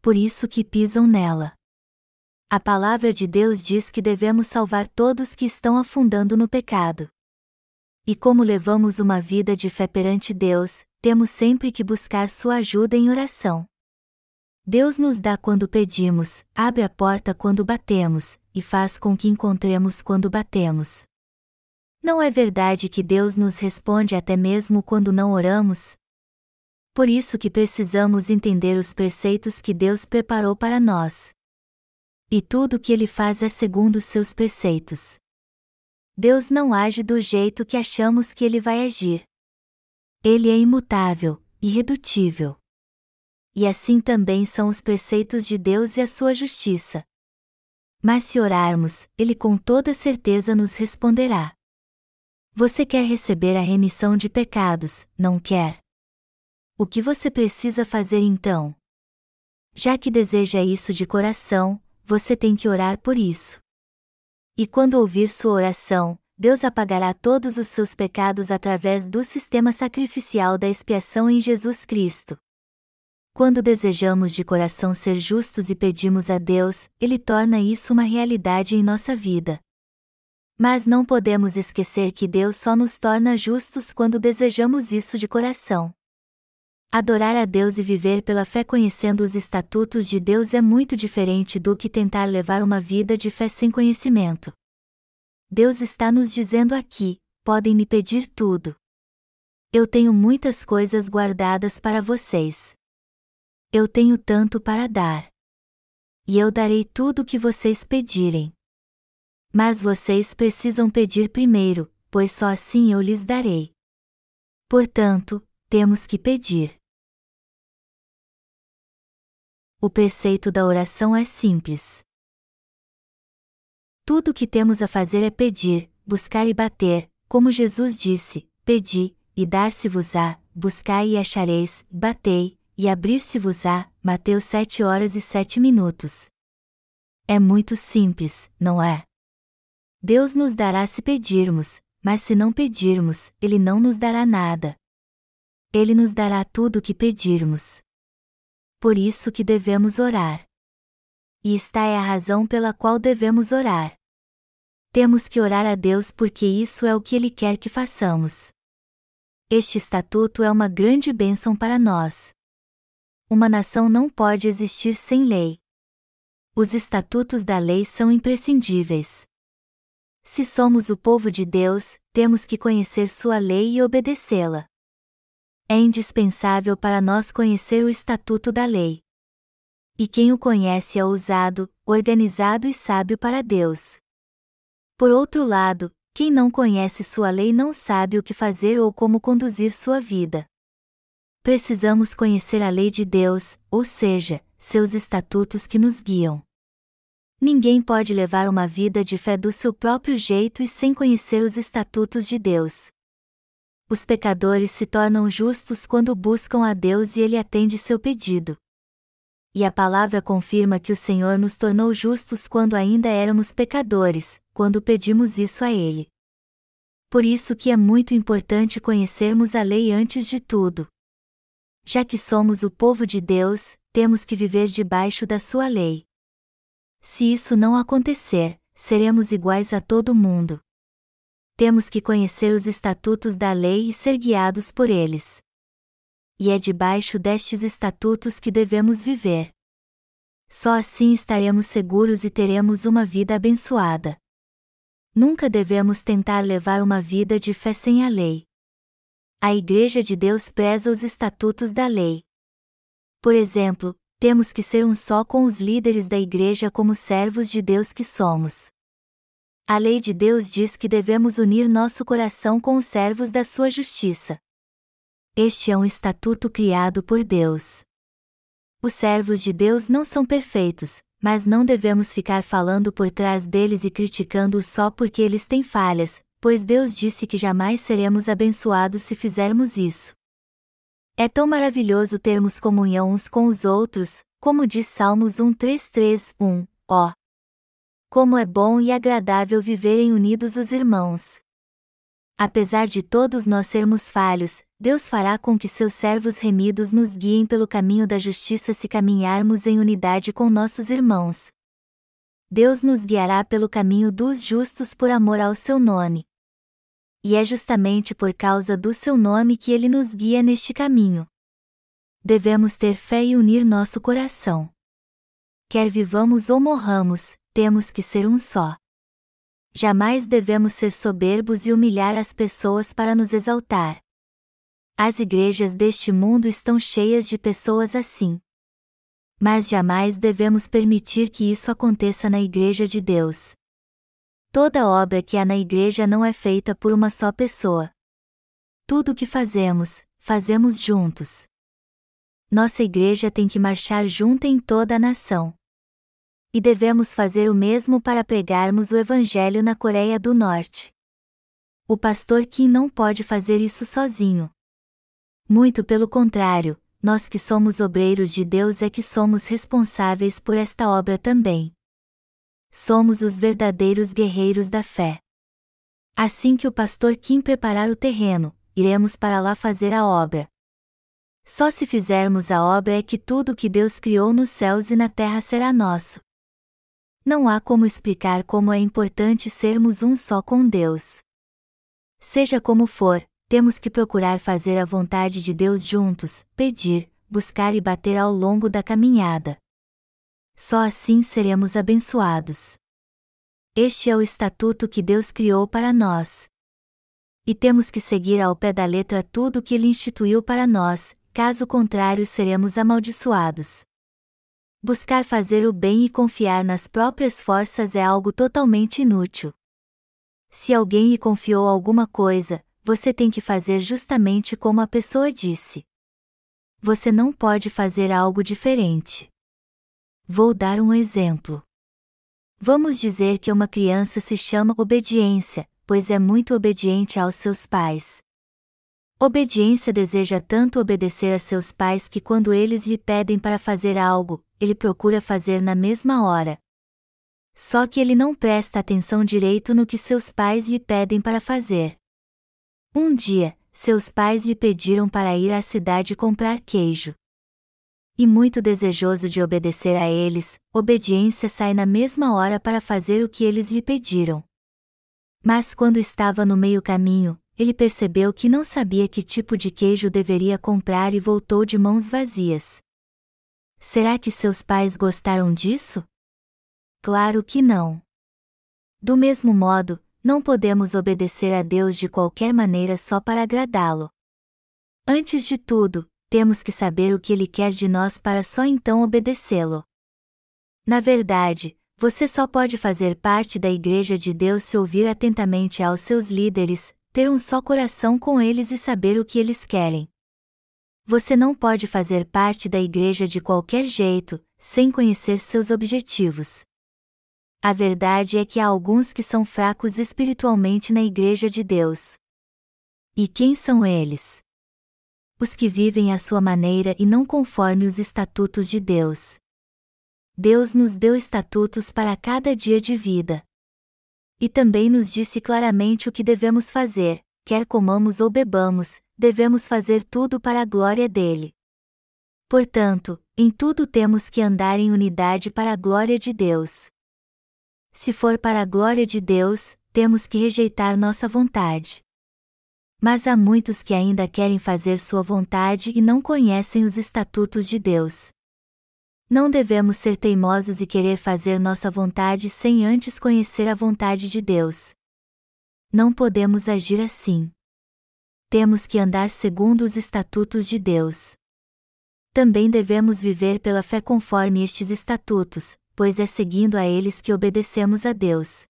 Por isso que pisam nela. A palavra de Deus diz que devemos salvar todos que estão afundando no pecado. E como levamos uma vida de fé perante Deus, temos sempre que buscar sua ajuda em oração. Deus nos dá quando pedimos, abre a porta quando batemos, e faz com que encontremos quando batemos. Não é verdade que Deus nos responde até mesmo quando não oramos? Por isso que precisamos entender os preceitos que Deus preparou para nós. E tudo o que ele faz é segundo os seus preceitos. Deus não age do jeito que achamos que ele vai agir. Ele é imutável, irredutível e assim também são os preceitos de Deus e a sua justiça. Mas se orarmos, Ele com toda certeza nos responderá. Você quer receber a remissão de pecados, não quer? O que você precisa fazer então? Já que deseja isso de coração, você tem que orar por isso. E quando ouvir sua oração, Deus apagará todos os seus pecados através do sistema sacrificial da expiação em Jesus Cristo. Quando desejamos de coração ser justos e pedimos a Deus, Ele torna isso uma realidade em nossa vida. Mas não podemos esquecer que Deus só nos torna justos quando desejamos isso de coração. Adorar a Deus e viver pela fé conhecendo os estatutos de Deus é muito diferente do que tentar levar uma vida de fé sem conhecimento. Deus está nos dizendo aqui: podem me pedir tudo. Eu tenho muitas coisas guardadas para vocês. Eu tenho tanto para dar. E eu darei tudo o que vocês pedirem. Mas vocês precisam pedir primeiro, pois só assim eu lhes darei. Portanto, temos que pedir. O preceito da oração é simples. Tudo o que temos a fazer é pedir, buscar e bater, como Jesus disse: Pedi, e dar-se-vos-á, buscai e achareis, batei, e abrir-se-vos-á, Mateus 7 horas e 7 minutos. É muito simples, não é? Deus nos dará se pedirmos, mas se não pedirmos, Ele não nos dará nada. Ele nos dará tudo o que pedirmos. Por isso que devemos orar. E esta é a razão pela qual devemos orar. Temos que orar a Deus porque isso é o que Ele quer que façamos. Este estatuto é uma grande bênção para nós. Uma nação não pode existir sem lei. Os estatutos da lei são imprescindíveis. Se somos o povo de Deus, temos que conhecer sua lei e obedecê-la. É indispensável para nós conhecer o estatuto da lei. E quem o conhece é ousado, organizado e sábio para Deus. Por outro lado, quem não conhece sua lei não sabe o que fazer ou como conduzir sua vida. Precisamos conhecer a lei de Deus, ou seja, seus estatutos que nos guiam. Ninguém pode levar uma vida de fé do seu próprio jeito e sem conhecer os estatutos de Deus. Os pecadores se tornam justos quando buscam a Deus e Ele atende seu pedido. E a palavra confirma que o Senhor nos tornou justos quando ainda éramos pecadores, quando pedimos isso a Ele. Por isso que é muito importante conhecermos a lei antes de tudo. Já que somos o povo de Deus, temos que viver debaixo da sua lei. Se isso não acontecer, seremos iguais a todo mundo. Temos que conhecer os estatutos da lei e ser guiados por eles. E é debaixo destes estatutos que devemos viver. Só assim estaremos seguros e teremos uma vida abençoada. Nunca devemos tentar levar uma vida de fé sem a lei. A Igreja de Deus preza os estatutos da lei. Por exemplo, temos que ser um só com os líderes da Igreja como servos de Deus que somos. A lei de Deus diz que devemos unir nosso coração com os servos da sua justiça. Este é um estatuto criado por Deus. Os servos de Deus não são perfeitos, mas não devemos ficar falando por trás deles e criticando-os só porque eles têm falhas, pois Deus disse que jamais seremos abençoados se fizermos isso. É tão maravilhoso termos comunhão uns com os outros, como diz Salmos 133, 1, ó. Como é bom e agradável viverem unidos os irmãos. Apesar de todos nós sermos falhos, Deus fará com que seus servos remidos nos guiem pelo caminho da justiça se caminharmos em unidade com nossos irmãos. Deus nos guiará pelo caminho dos justos por amor ao seu nome e é justamente por causa do seu nome que ele nos guia neste caminho. Devemos ter fé e unir nosso coração. Quer vivamos ou morramos, temos que ser um só. Jamais devemos ser soberbos e humilhar as pessoas para nos exaltar. As igrejas deste mundo estão cheias de pessoas assim. Mas jamais devemos permitir que isso aconteça na Igreja de Deus. Toda obra que há na igreja não é feita por uma só pessoa. Tudo o que fazemos, fazemos juntos. Nossa igreja tem que marchar junta em toda a nação. E devemos fazer o mesmo para pregarmos o Evangelho na Coreia do Norte. O pastor Kim não pode fazer isso sozinho. Muito pelo contrário, nós que somos obreiros de Deus é que somos responsáveis por esta obra também somos os verdadeiros guerreiros da fé. Assim que o pastor Kim preparar o terreno, iremos para lá fazer a obra. Só se fizermos a obra é que tudo o que Deus criou nos céus e na terra será nosso. Não há como explicar como é importante sermos um só com Deus. Seja como for, temos que procurar fazer a vontade de Deus juntos, pedir, buscar e bater ao longo da caminhada. Só assim seremos abençoados. Este é o estatuto que Deus criou para nós. E temos que seguir ao pé da letra tudo o que Ele instituiu para nós, caso contrário seremos amaldiçoados. Buscar fazer o bem e confiar nas próprias forças é algo totalmente inútil. Se alguém lhe confiou alguma coisa, você tem que fazer justamente como a pessoa disse. Você não pode fazer algo diferente. Vou dar um exemplo. Vamos dizer que uma criança se chama obediência, pois é muito obediente aos seus pais. Obediência deseja tanto obedecer a seus pais que quando eles lhe pedem para fazer algo, ele procura fazer na mesma hora. Só que ele não presta atenção direito no que seus pais lhe pedem para fazer. Um dia, seus pais lhe pediram para ir à cidade comprar queijo. E muito desejoso de obedecer a eles, obediência sai na mesma hora para fazer o que eles lhe pediram. Mas quando estava no meio caminho, ele percebeu que não sabia que tipo de queijo deveria comprar e voltou de mãos vazias. Será que seus pais gostaram disso? Claro que não. Do mesmo modo, não podemos obedecer a Deus de qualquer maneira só para agradá-lo. Antes de tudo, temos que saber o que Ele quer de nós para só então obedecê-lo. Na verdade, você só pode fazer parte da Igreja de Deus se ouvir atentamente aos seus líderes, ter um só coração com eles e saber o que eles querem. Você não pode fazer parte da Igreja de qualquer jeito, sem conhecer seus objetivos. A verdade é que há alguns que são fracos espiritualmente na Igreja de Deus. E quem são eles? Os que vivem à sua maneira e não conforme os estatutos de Deus. Deus nos deu estatutos para cada dia de vida. E também nos disse claramente o que devemos fazer, quer comamos ou bebamos, devemos fazer tudo para a glória dele. Portanto, em tudo temos que andar em unidade para a glória de Deus. Se for para a glória de Deus, temos que rejeitar nossa vontade. Mas há muitos que ainda querem fazer sua vontade e não conhecem os estatutos de Deus. Não devemos ser teimosos e querer fazer nossa vontade sem antes conhecer a vontade de Deus. Não podemos agir assim. Temos que andar segundo os estatutos de Deus. Também devemos viver pela fé conforme estes estatutos, pois é seguindo a eles que obedecemos a Deus.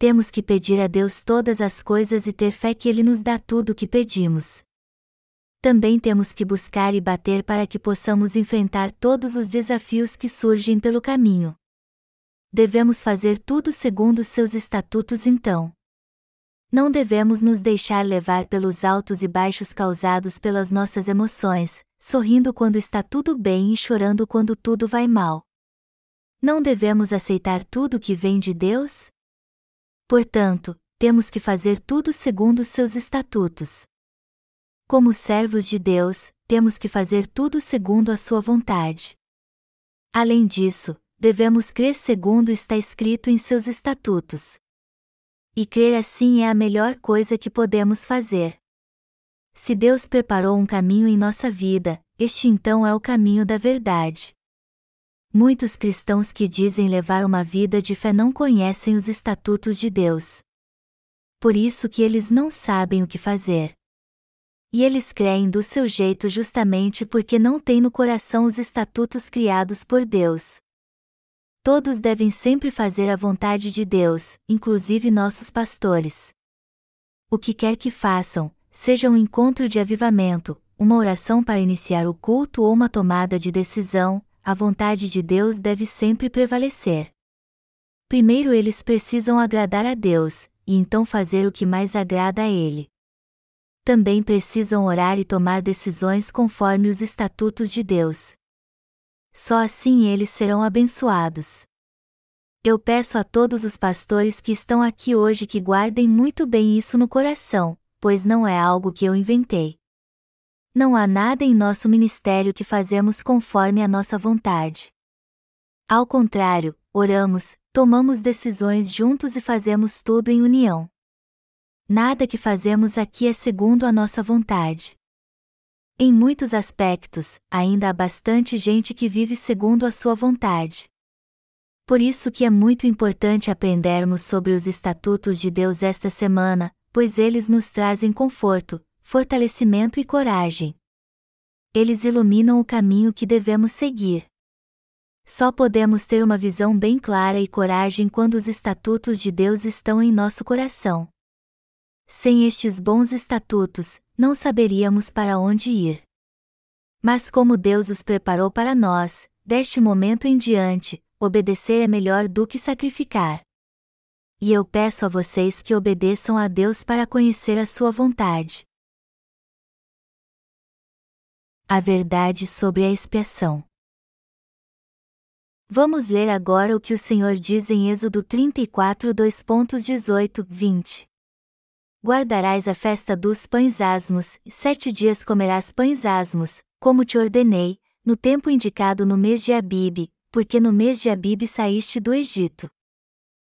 Temos que pedir a Deus todas as coisas e ter fé que Ele nos dá tudo o que pedimos. Também temos que buscar e bater para que possamos enfrentar todos os desafios que surgem pelo caminho. Devemos fazer tudo segundo seus estatutos então. Não devemos nos deixar levar pelos altos e baixos causados pelas nossas emoções, sorrindo quando está tudo bem e chorando quando tudo vai mal. Não devemos aceitar tudo que vem de Deus? Portanto, temos que fazer tudo segundo seus estatutos. Como servos de Deus, temos que fazer tudo segundo a sua vontade. Além disso, devemos crer segundo está escrito em seus estatutos. E crer assim é a melhor coisa que podemos fazer. Se Deus preparou um caminho em nossa vida, este então é o caminho da verdade. Muitos cristãos que dizem levar uma vida de fé não conhecem os estatutos de Deus. Por isso que eles não sabem o que fazer. E eles creem do seu jeito justamente porque não têm no coração os estatutos criados por Deus. Todos devem sempre fazer a vontade de Deus, inclusive nossos pastores. O que quer que façam, seja um encontro de avivamento, uma oração para iniciar o culto ou uma tomada de decisão, a vontade de Deus deve sempre prevalecer. Primeiro eles precisam agradar a Deus, e então fazer o que mais agrada a Ele. Também precisam orar e tomar decisões conforme os estatutos de Deus. Só assim eles serão abençoados. Eu peço a todos os pastores que estão aqui hoje que guardem muito bem isso no coração, pois não é algo que eu inventei. Não há nada em nosso ministério que fazemos conforme a nossa vontade. Ao contrário, oramos, tomamos decisões juntos e fazemos tudo em união. Nada que fazemos aqui é segundo a nossa vontade. Em muitos aspectos, ainda há bastante gente que vive segundo a sua vontade. Por isso que é muito importante aprendermos sobre os estatutos de Deus esta semana, pois eles nos trazem conforto, fortalecimento e coragem. Eles iluminam o caminho que devemos seguir. Só podemos ter uma visão bem clara e coragem quando os estatutos de Deus estão em nosso coração. Sem estes bons estatutos, não saberíamos para onde ir. Mas como Deus os preparou para nós, deste momento em diante, obedecer é melhor do que sacrificar. E eu peço a vocês que obedeçam a Deus para conhecer a sua vontade. A verdade sobre a expiação. Vamos ler agora o que o Senhor diz em Êxodo 34, 2.18, 20. Guardarás a festa dos pães asmos, sete dias comerás pães asmos, como te ordenei, no tempo indicado no mês de Abibe, porque no mês de Abibe saíste do Egito.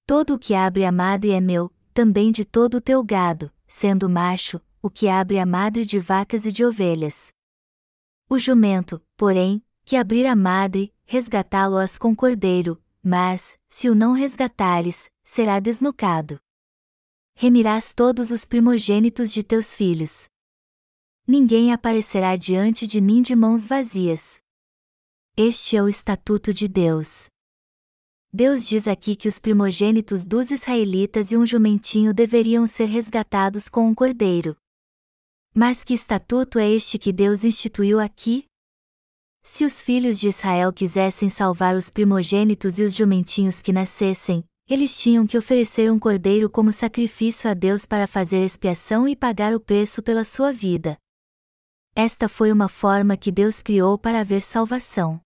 Todo o que abre a madre é meu, também de todo o teu gado, sendo macho, o que abre a madre de vacas e de ovelhas. O jumento, porém, que abrir a madre, resgatá-lo-as com cordeiro, mas, se o não resgatares, será desnucado. Remirás todos os primogênitos de teus filhos. Ninguém aparecerá diante de mim de mãos vazias. Este é o estatuto de Deus. Deus diz aqui que os primogênitos dos israelitas e um jumentinho deveriam ser resgatados com um cordeiro. Mas que estatuto é este que Deus instituiu aqui? Se os filhos de Israel quisessem salvar os primogênitos e os jumentinhos que nascessem, eles tinham que oferecer um cordeiro como sacrifício a Deus para fazer expiação e pagar o preço pela sua vida. Esta foi uma forma que Deus criou para haver salvação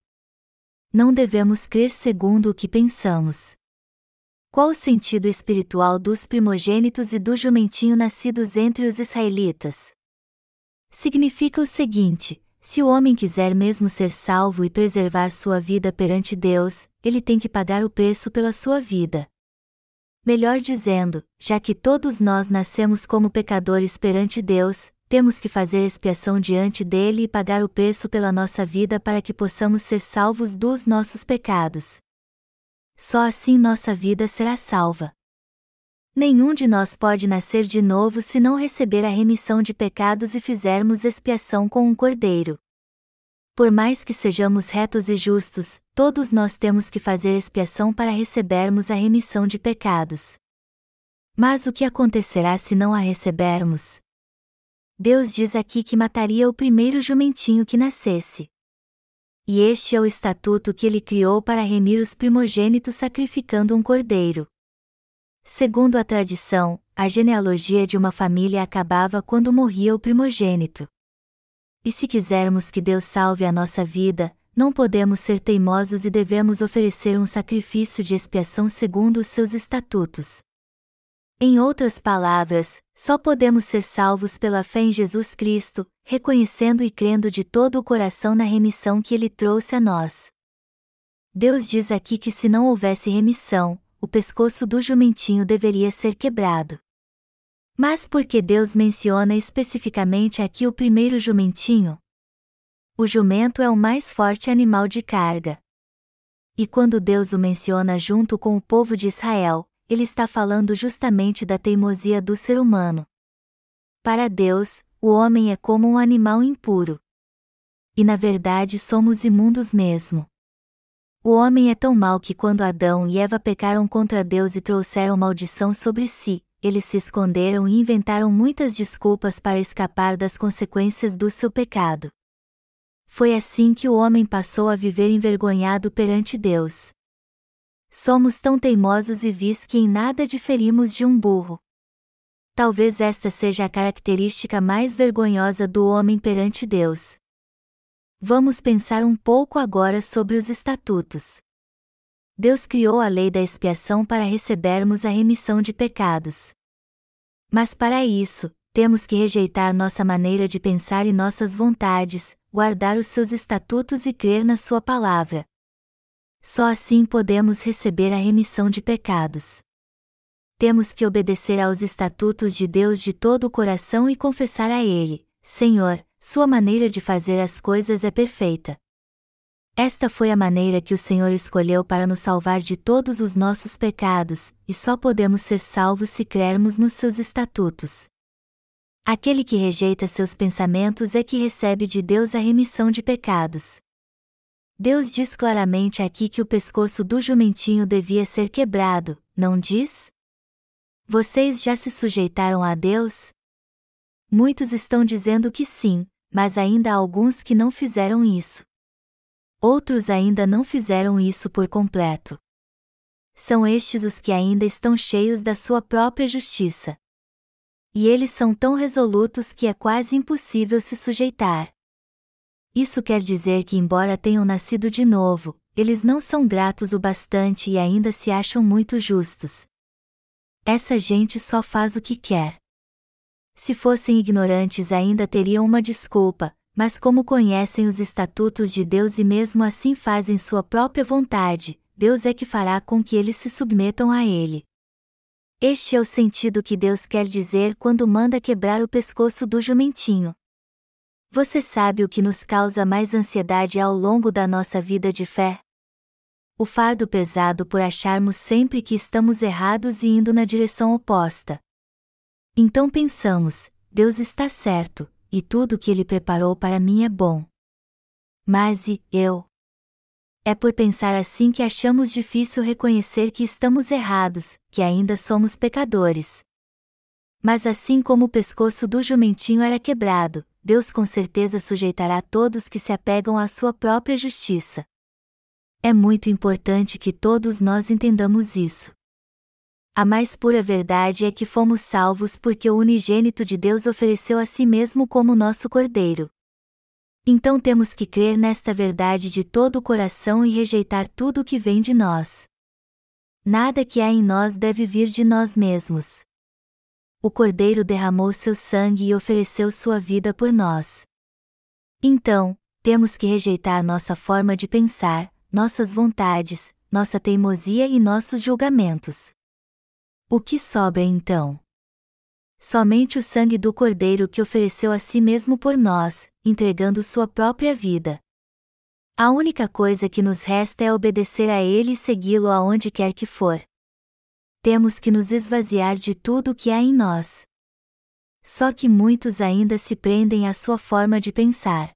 não devemos crer segundo o que pensamos. Qual o sentido espiritual dos primogênitos e do jumentinho nascidos entre os israelitas? Significa o seguinte: se o homem quiser mesmo ser salvo e preservar sua vida perante Deus, ele tem que pagar o preço pela sua vida. Melhor dizendo, já que todos nós nascemos como pecadores perante Deus, temos que fazer expiação diante dele e pagar o preço pela nossa vida para que possamos ser salvos dos nossos pecados. Só assim nossa vida será salva. Nenhum de nós pode nascer de novo se não receber a remissão de pecados e fizermos expiação com um cordeiro. Por mais que sejamos retos e justos, todos nós temos que fazer expiação para recebermos a remissão de pecados. Mas o que acontecerá se não a recebermos? Deus diz aqui que mataria o primeiro jumentinho que nascesse. E este é o estatuto que ele criou para remir os primogênitos sacrificando um cordeiro. Segundo a tradição, a genealogia de uma família acabava quando morria o primogênito. E se quisermos que Deus salve a nossa vida, não podemos ser teimosos e devemos oferecer um sacrifício de expiação segundo os seus estatutos. Em outras palavras, só podemos ser salvos pela fé em Jesus Cristo, reconhecendo e crendo de todo o coração na remissão que ele trouxe a nós. Deus diz aqui que se não houvesse remissão, o pescoço do jumentinho deveria ser quebrado. Mas por que Deus menciona especificamente aqui o primeiro jumentinho? O jumento é o mais forte animal de carga. E quando Deus o menciona junto com o povo de Israel, ele está falando justamente da teimosia do ser humano. Para Deus, o homem é como um animal impuro. E na verdade somos imundos mesmo. O homem é tão mau que quando Adão e Eva pecaram contra Deus e trouxeram maldição sobre si, eles se esconderam e inventaram muitas desculpas para escapar das consequências do seu pecado. Foi assim que o homem passou a viver envergonhado perante Deus. Somos tão teimosos e vis que em nada diferimos de um burro. Talvez esta seja a característica mais vergonhosa do homem perante Deus. Vamos pensar um pouco agora sobre os estatutos. Deus criou a lei da expiação para recebermos a remissão de pecados. Mas para isso, temos que rejeitar nossa maneira de pensar e nossas vontades, guardar os seus estatutos e crer na Sua palavra. Só assim podemos receber a remissão de pecados. Temos que obedecer aos estatutos de Deus de todo o coração e confessar a Ele: Senhor, Sua maneira de fazer as coisas é perfeita. Esta foi a maneira que o Senhor escolheu para nos salvar de todos os nossos pecados, e só podemos ser salvos se crermos nos seus estatutos. Aquele que rejeita seus pensamentos é que recebe de Deus a remissão de pecados. Deus diz claramente aqui que o pescoço do jumentinho devia ser quebrado, não diz? Vocês já se sujeitaram a Deus? Muitos estão dizendo que sim, mas ainda há alguns que não fizeram isso. Outros ainda não fizeram isso por completo. São estes os que ainda estão cheios da sua própria justiça. E eles são tão resolutos que é quase impossível se sujeitar. Isso quer dizer que, embora tenham nascido de novo, eles não são gratos o bastante e ainda se acham muito justos. Essa gente só faz o que quer. Se fossem ignorantes, ainda teriam uma desculpa, mas como conhecem os estatutos de Deus e mesmo assim fazem sua própria vontade, Deus é que fará com que eles se submetam a ele. Este é o sentido que Deus quer dizer quando manda quebrar o pescoço do jumentinho. Você sabe o que nos causa mais ansiedade ao longo da nossa vida de fé? O fardo pesado por acharmos sempre que estamos errados e indo na direção oposta. Então pensamos: Deus está certo, e tudo o que Ele preparou para mim é bom. Mas e eu? É por pensar assim que achamos difícil reconhecer que estamos errados, que ainda somos pecadores. Mas assim como o pescoço do jumentinho era quebrado, Deus com certeza sujeitará todos que se apegam à sua própria justiça. É muito importante que todos nós entendamos isso. A mais pura verdade é que fomos salvos porque o unigênito de Deus ofereceu a si mesmo como nosso cordeiro. Então temos que crer nesta verdade de todo o coração e rejeitar tudo o que vem de nós. Nada que há em nós deve vir de nós mesmos. O cordeiro derramou seu sangue e ofereceu sua vida por nós. Então, temos que rejeitar nossa forma de pensar, nossas vontades, nossa teimosia e nossos julgamentos. O que sobra então? Somente o sangue do Cordeiro que ofereceu a si mesmo por nós, entregando sua própria vida. A única coisa que nos resta é obedecer a Ele e segui-lo aonde quer que for. Temos que nos esvaziar de tudo o que há em nós. Só que muitos ainda se prendem à sua forma de pensar.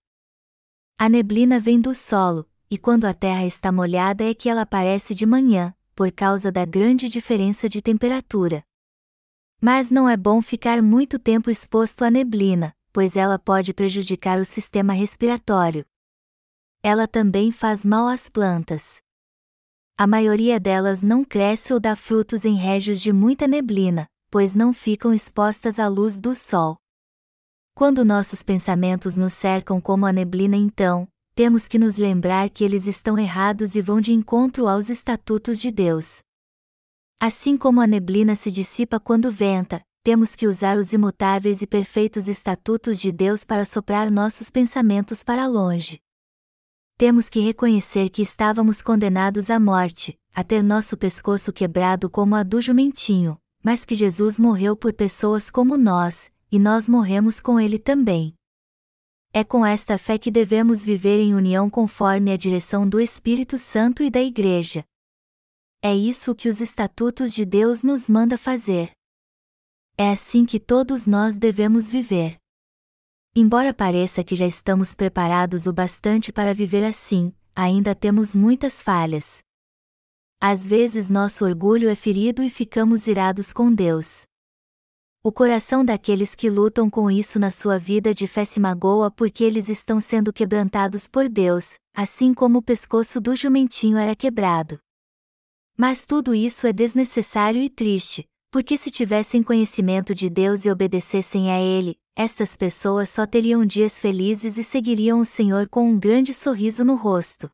A neblina vem do solo, e quando a terra está molhada é que ela aparece de manhã, por causa da grande diferença de temperatura. Mas não é bom ficar muito tempo exposto à neblina, pois ela pode prejudicar o sistema respiratório. Ela também faz mal às plantas. A maioria delas não cresce ou dá frutos em régios de muita neblina, pois não ficam expostas à luz do sol. Quando nossos pensamentos nos cercam como a neblina, então, temos que nos lembrar que eles estão errados e vão de encontro aos estatutos de Deus. Assim como a neblina se dissipa quando venta, temos que usar os imutáveis e perfeitos estatutos de Deus para soprar nossos pensamentos para longe. Temos que reconhecer que estávamos condenados à morte, a ter nosso pescoço quebrado como a do jumentinho, mas que Jesus morreu por pessoas como nós, e nós morremos com ele também. É com esta fé que devemos viver em união conforme a direção do Espírito Santo e da Igreja. É isso que os estatutos de Deus nos manda fazer. É assim que todos nós devemos viver. Embora pareça que já estamos preparados o bastante para viver assim, ainda temos muitas falhas. Às vezes nosso orgulho é ferido e ficamos irados com Deus. O coração daqueles que lutam com isso na sua vida de fé se magoa porque eles estão sendo quebrantados por Deus, assim como o pescoço do jumentinho era quebrado. Mas tudo isso é desnecessário e triste, porque se tivessem conhecimento de Deus e obedecessem a Ele, estas pessoas só teriam dias felizes e seguiriam o Senhor com um grande sorriso no rosto.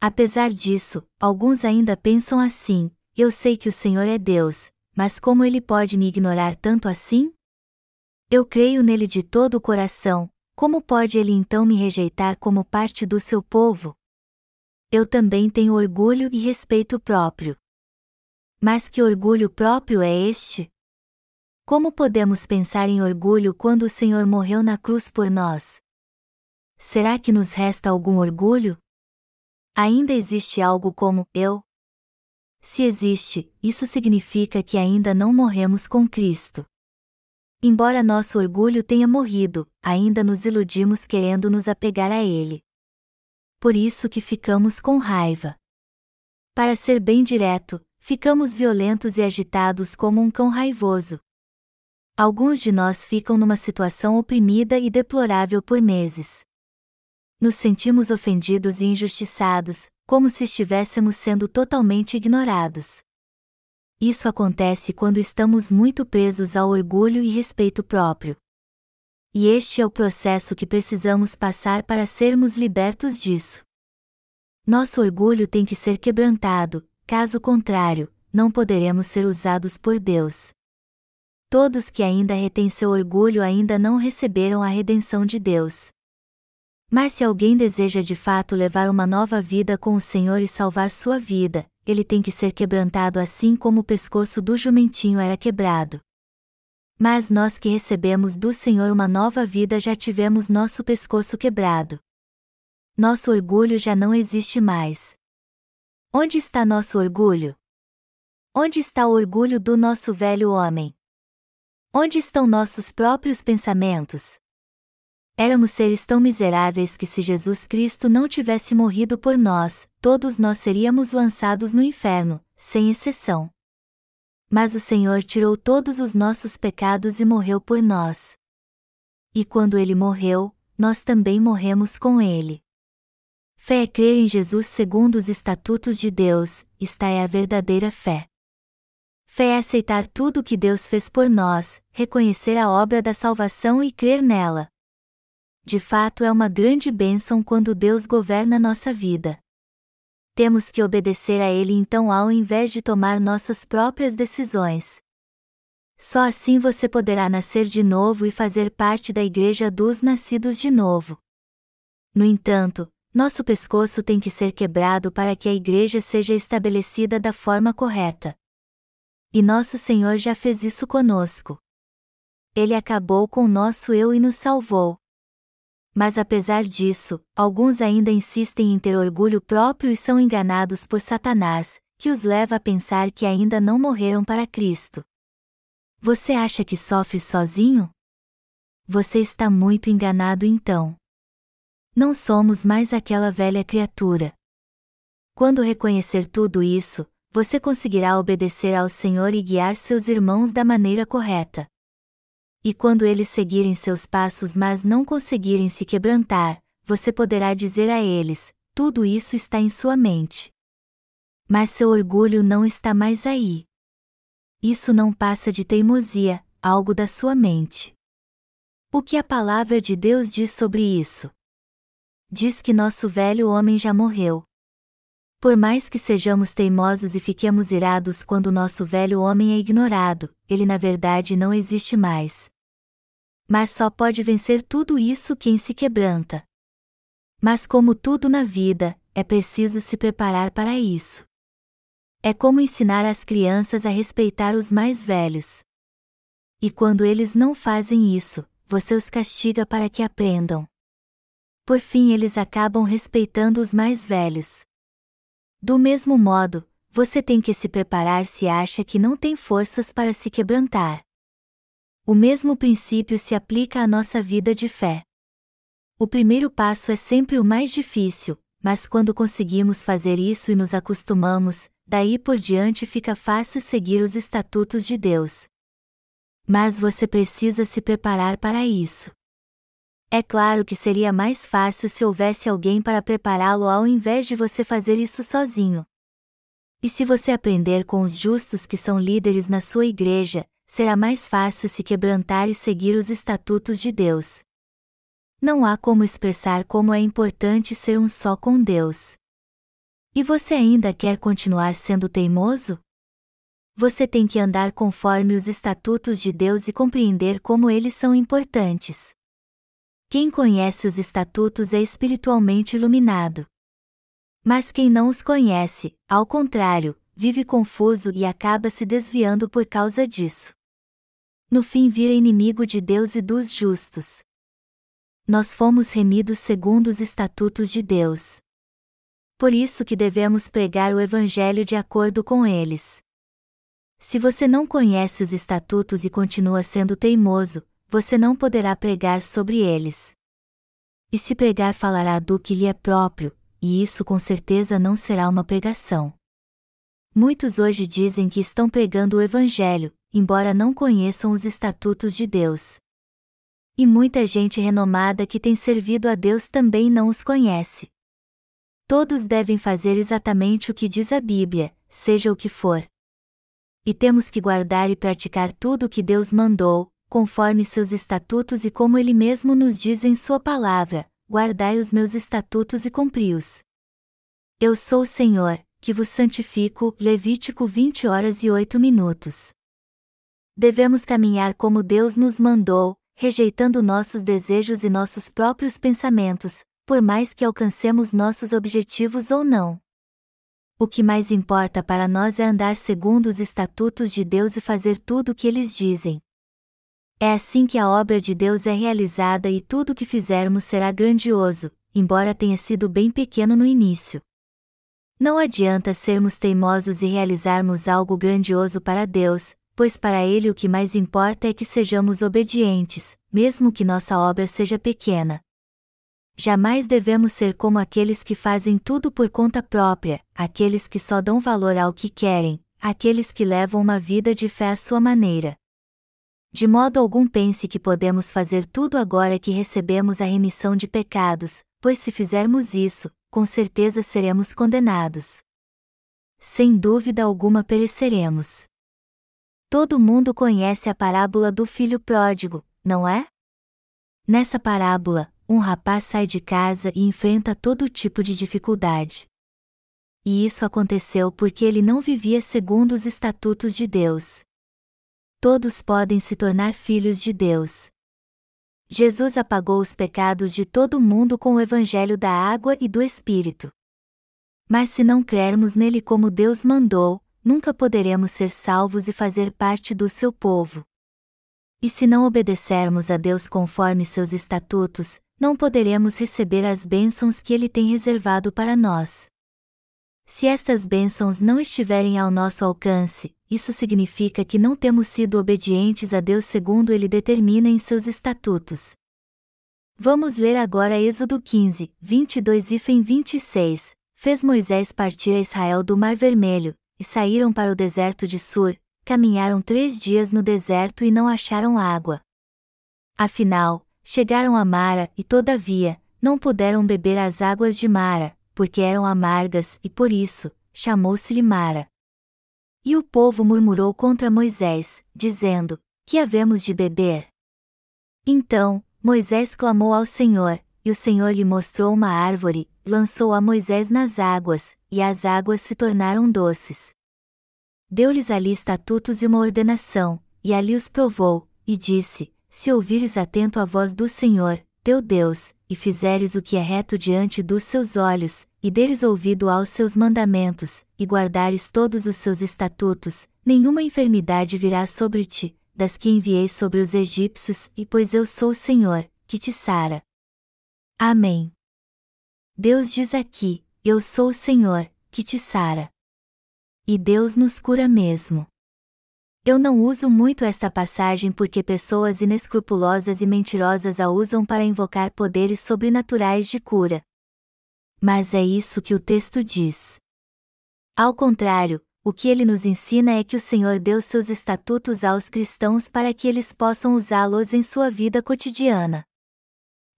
Apesar disso, alguns ainda pensam assim: eu sei que o Senhor é Deus, mas como ele pode me ignorar tanto assim? Eu creio nele de todo o coração, como pode ele então me rejeitar como parte do seu povo? Eu também tenho orgulho e respeito próprio. Mas que orgulho próprio é este? Como podemos pensar em orgulho quando o Senhor morreu na cruz por nós? Será que nos resta algum orgulho? Ainda existe algo como eu, se existe, isso significa que ainda não morremos com Cristo. Embora nosso orgulho tenha morrido, ainda nos iludimos querendo nos apegar a ele. Por isso que ficamos com raiva. Para ser bem direto, ficamos violentos e agitados como um cão raivoso. Alguns de nós ficam numa situação oprimida e deplorável por meses. Nos sentimos ofendidos e injustiçados, como se estivéssemos sendo totalmente ignorados. Isso acontece quando estamos muito presos ao orgulho e respeito próprio. E este é o processo que precisamos passar para sermos libertos disso. Nosso orgulho tem que ser quebrantado, caso contrário, não poderemos ser usados por Deus. Todos que ainda retêm seu orgulho ainda não receberam a redenção de Deus. Mas se alguém deseja de fato levar uma nova vida com o Senhor e salvar sua vida, ele tem que ser quebrantado assim como o pescoço do jumentinho era quebrado. Mas nós que recebemos do Senhor uma nova vida já tivemos nosso pescoço quebrado. Nosso orgulho já não existe mais. Onde está nosso orgulho? Onde está o orgulho do nosso velho homem? Onde estão nossos próprios pensamentos? Éramos seres tão miseráveis que se Jesus Cristo não tivesse morrido por nós, todos nós seríamos lançados no inferno, sem exceção. Mas o Senhor tirou todos os nossos pecados e morreu por nós. E quando ele morreu, nós também morremos com ele. Fé é crer em Jesus segundo os estatutos de Deus, esta é a verdadeira fé. Fé é aceitar tudo o que Deus fez por nós, reconhecer a obra da salvação e crer nela. De fato é uma grande bênção quando Deus governa nossa vida. Temos que obedecer a Ele então ao invés de tomar nossas próprias decisões. Só assim você poderá nascer de novo e fazer parte da Igreja dos Nascidos de Novo. No entanto, nosso pescoço tem que ser quebrado para que a Igreja seja estabelecida da forma correta. E nosso Senhor já fez isso conosco. Ele acabou com nosso eu e nos salvou. Mas apesar disso, alguns ainda insistem em ter orgulho próprio e são enganados por Satanás, que os leva a pensar que ainda não morreram para Cristo. Você acha que sofre sozinho? Você está muito enganado então. Não somos mais aquela velha criatura. Quando reconhecer tudo isso, você conseguirá obedecer ao Senhor e guiar seus irmãos da maneira correta. E quando eles seguirem seus passos mas não conseguirem se quebrantar, você poderá dizer a eles: tudo isso está em sua mente. Mas seu orgulho não está mais aí. Isso não passa de teimosia, algo da sua mente. O que a palavra de Deus diz sobre isso? Diz que nosso velho homem já morreu. Por mais que sejamos teimosos e fiquemos irados quando nosso velho homem é ignorado, ele na verdade não existe mais. Mas só pode vencer tudo isso quem se quebranta. Mas como tudo na vida, é preciso se preparar para isso. É como ensinar as crianças a respeitar os mais velhos. E quando eles não fazem isso, você os castiga para que aprendam. Por fim, eles acabam respeitando os mais velhos. Do mesmo modo, você tem que se preparar se acha que não tem forças para se quebrantar. O mesmo princípio se aplica à nossa vida de fé. O primeiro passo é sempre o mais difícil, mas quando conseguimos fazer isso e nos acostumamos, daí por diante fica fácil seguir os estatutos de Deus. Mas você precisa se preparar para isso. É claro que seria mais fácil se houvesse alguém para prepará-lo ao invés de você fazer isso sozinho. E se você aprender com os justos que são líderes na sua igreja, será mais fácil se quebrantar e seguir os estatutos de Deus. Não há como expressar como é importante ser um só com Deus. E você ainda quer continuar sendo teimoso? Você tem que andar conforme os estatutos de Deus e compreender como eles são importantes. Quem conhece os estatutos é espiritualmente iluminado. Mas quem não os conhece, ao contrário, vive confuso e acaba se desviando por causa disso. No fim vira inimigo de Deus e dos justos. Nós fomos remidos segundo os estatutos de Deus. Por isso que devemos pregar o Evangelho de acordo com eles. Se você não conhece os estatutos e continua sendo teimoso, você não poderá pregar sobre eles. E se pregar falará do que lhe é próprio, e isso com certeza não será uma pregação. Muitos hoje dizem que estão pregando o Evangelho, embora não conheçam os estatutos de Deus. E muita gente renomada que tem servido a Deus também não os conhece. Todos devem fazer exatamente o que diz a Bíblia, seja o que for. E temos que guardar e praticar tudo o que Deus mandou, conforme seus estatutos e como ele mesmo nos diz em sua palavra: guardai os meus estatutos e cumpri-os. Eu sou o Senhor, que vos santifico. Levítico 20 horas e 8 minutos. Devemos caminhar como Deus nos mandou, rejeitando nossos desejos e nossos próprios pensamentos, por mais que alcancemos nossos objetivos ou não. O que mais importa para nós é andar segundo os estatutos de Deus e fazer tudo o que eles dizem. É assim que a obra de Deus é realizada e tudo o que fizermos será grandioso, embora tenha sido bem pequeno no início. Não adianta sermos teimosos e realizarmos algo grandioso para Deus, pois para Ele o que mais importa é que sejamos obedientes, mesmo que nossa obra seja pequena. Jamais devemos ser como aqueles que fazem tudo por conta própria, aqueles que só dão valor ao que querem, aqueles que levam uma vida de fé à sua maneira. De modo algum pense que podemos fazer tudo agora que recebemos a remissão de pecados, pois se fizermos isso, com certeza seremos condenados. Sem dúvida alguma pereceremos. Todo mundo conhece a parábola do filho pródigo, não é? Nessa parábola, um rapaz sai de casa e enfrenta todo tipo de dificuldade. E isso aconteceu porque ele não vivia segundo os estatutos de Deus. Todos podem se tornar filhos de Deus. Jesus apagou os pecados de todo mundo com o evangelho da água e do Espírito. Mas se não crermos nele como Deus mandou, nunca poderemos ser salvos e fazer parte do seu povo. E se não obedecermos a Deus conforme seus estatutos, não poderemos receber as bênçãos que Ele tem reservado para nós. Se estas bênçãos não estiverem ao nosso alcance, isso significa que não temos sido obedientes a Deus segundo Ele determina em seus estatutos. Vamos ler agora Êxodo 15, 22 e 26. Fez Moisés partir a Israel do Mar Vermelho, e saíram para o deserto de Sur, caminharam três dias no deserto e não acharam água. Afinal, chegaram a Mara e, todavia, não puderam beber as águas de Mara, porque eram amargas e por isso, chamou-se-lhe Mara. E o povo murmurou contra Moisés, dizendo: Que havemos de beber? Então, Moisés clamou ao Senhor, e o Senhor lhe mostrou uma árvore, lançou a Moisés nas águas, e as águas se tornaram doces. Deu-lhes ali estatutos e uma ordenação, e ali os provou, e disse: se ouvires atento a voz do Senhor, teu Deus, e fizeres o que é reto diante dos seus olhos, e deres ouvido aos seus mandamentos, e guardares todos os seus estatutos, nenhuma enfermidade virá sobre ti, das que enviei sobre os egípcios, e pois eu sou o Senhor, que te sara. Amém. Deus diz aqui: Eu sou o Senhor, que te sara. E Deus nos cura mesmo. Eu não uso muito esta passagem porque pessoas inescrupulosas e mentirosas a usam para invocar poderes sobrenaturais de cura. Mas é isso que o texto diz. Ao contrário, o que ele nos ensina é que o Senhor deu seus estatutos aos cristãos para que eles possam usá-los em sua vida cotidiana.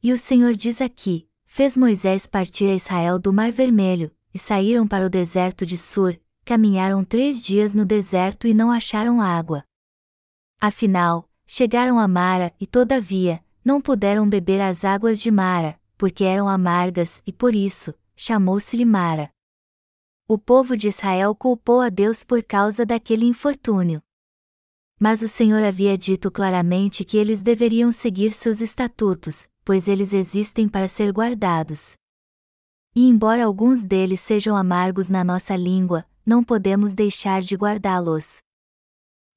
E o Senhor diz aqui: fez Moisés partir a Israel do Mar Vermelho, e saíram para o deserto de Sur, caminharam três dias no deserto e não acharam água. Afinal, chegaram a Mara e, todavia, não puderam beber as águas de Mara, porque eram amargas e por isso, chamou-se-lhe Mara. O povo de Israel culpou a Deus por causa daquele infortúnio. Mas o Senhor havia dito claramente que eles deveriam seguir seus estatutos, pois eles existem para ser guardados. E embora alguns deles sejam amargos na nossa língua, não podemos deixar de guardá-los.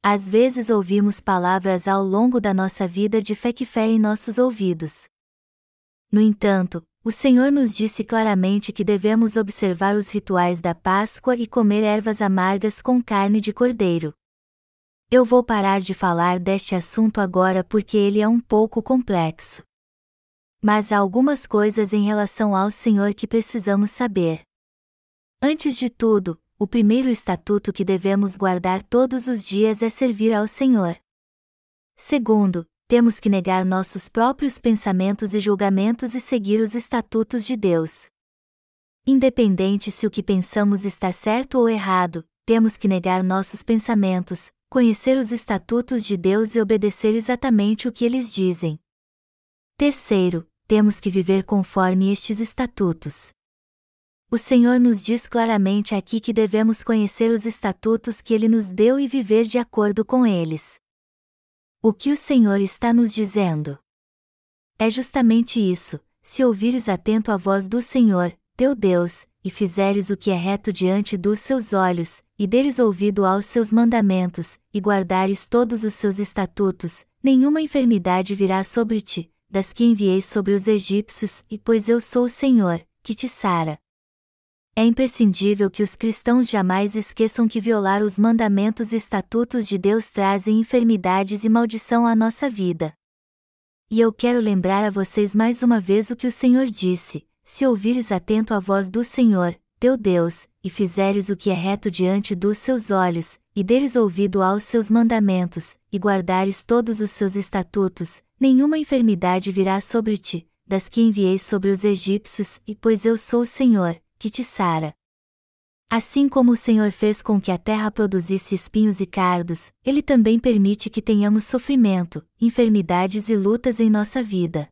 Às vezes ouvimos palavras ao longo da nossa vida de fé que ferem nossos ouvidos. No entanto, o Senhor nos disse claramente que devemos observar os rituais da Páscoa e comer ervas amargas com carne de cordeiro. Eu vou parar de falar deste assunto agora porque ele é um pouco complexo. Mas há algumas coisas em relação ao Senhor que precisamos saber. Antes de tudo, o primeiro estatuto que devemos guardar todos os dias é servir ao Senhor. Segundo, temos que negar nossos próprios pensamentos e julgamentos e seguir os estatutos de Deus. Independente se o que pensamos está certo ou errado, temos que negar nossos pensamentos, conhecer os estatutos de Deus e obedecer exatamente o que eles dizem. Terceiro, temos que viver conforme estes estatutos. O Senhor nos diz claramente aqui que devemos conhecer os estatutos que Ele nos deu e viver de acordo com eles. O que o Senhor está nos dizendo? É justamente isso: se ouvires atento a voz do Senhor, teu Deus, e fizeres o que é reto diante dos seus olhos, e deres ouvido aos seus mandamentos, e guardares todos os seus estatutos, nenhuma enfermidade virá sobre ti, das que enviei sobre os egípcios, e pois eu sou o Senhor, que te sara. É imprescindível que os cristãos jamais esqueçam que violar os mandamentos e estatutos de Deus trazem enfermidades e maldição à nossa vida. E eu quero lembrar a vocês mais uma vez o que o Senhor disse: se ouvires atento à voz do Senhor, teu Deus, e fizeres o que é reto diante dos seus olhos, e deres ouvido aos seus mandamentos, e guardares todos os seus estatutos, nenhuma enfermidade virá sobre ti, das que enviei sobre os egípcios, e pois eu sou o Senhor, que te sara. Assim como o Senhor fez com que a terra produzisse espinhos e cardos, Ele também permite que tenhamos sofrimento, enfermidades e lutas em nossa vida.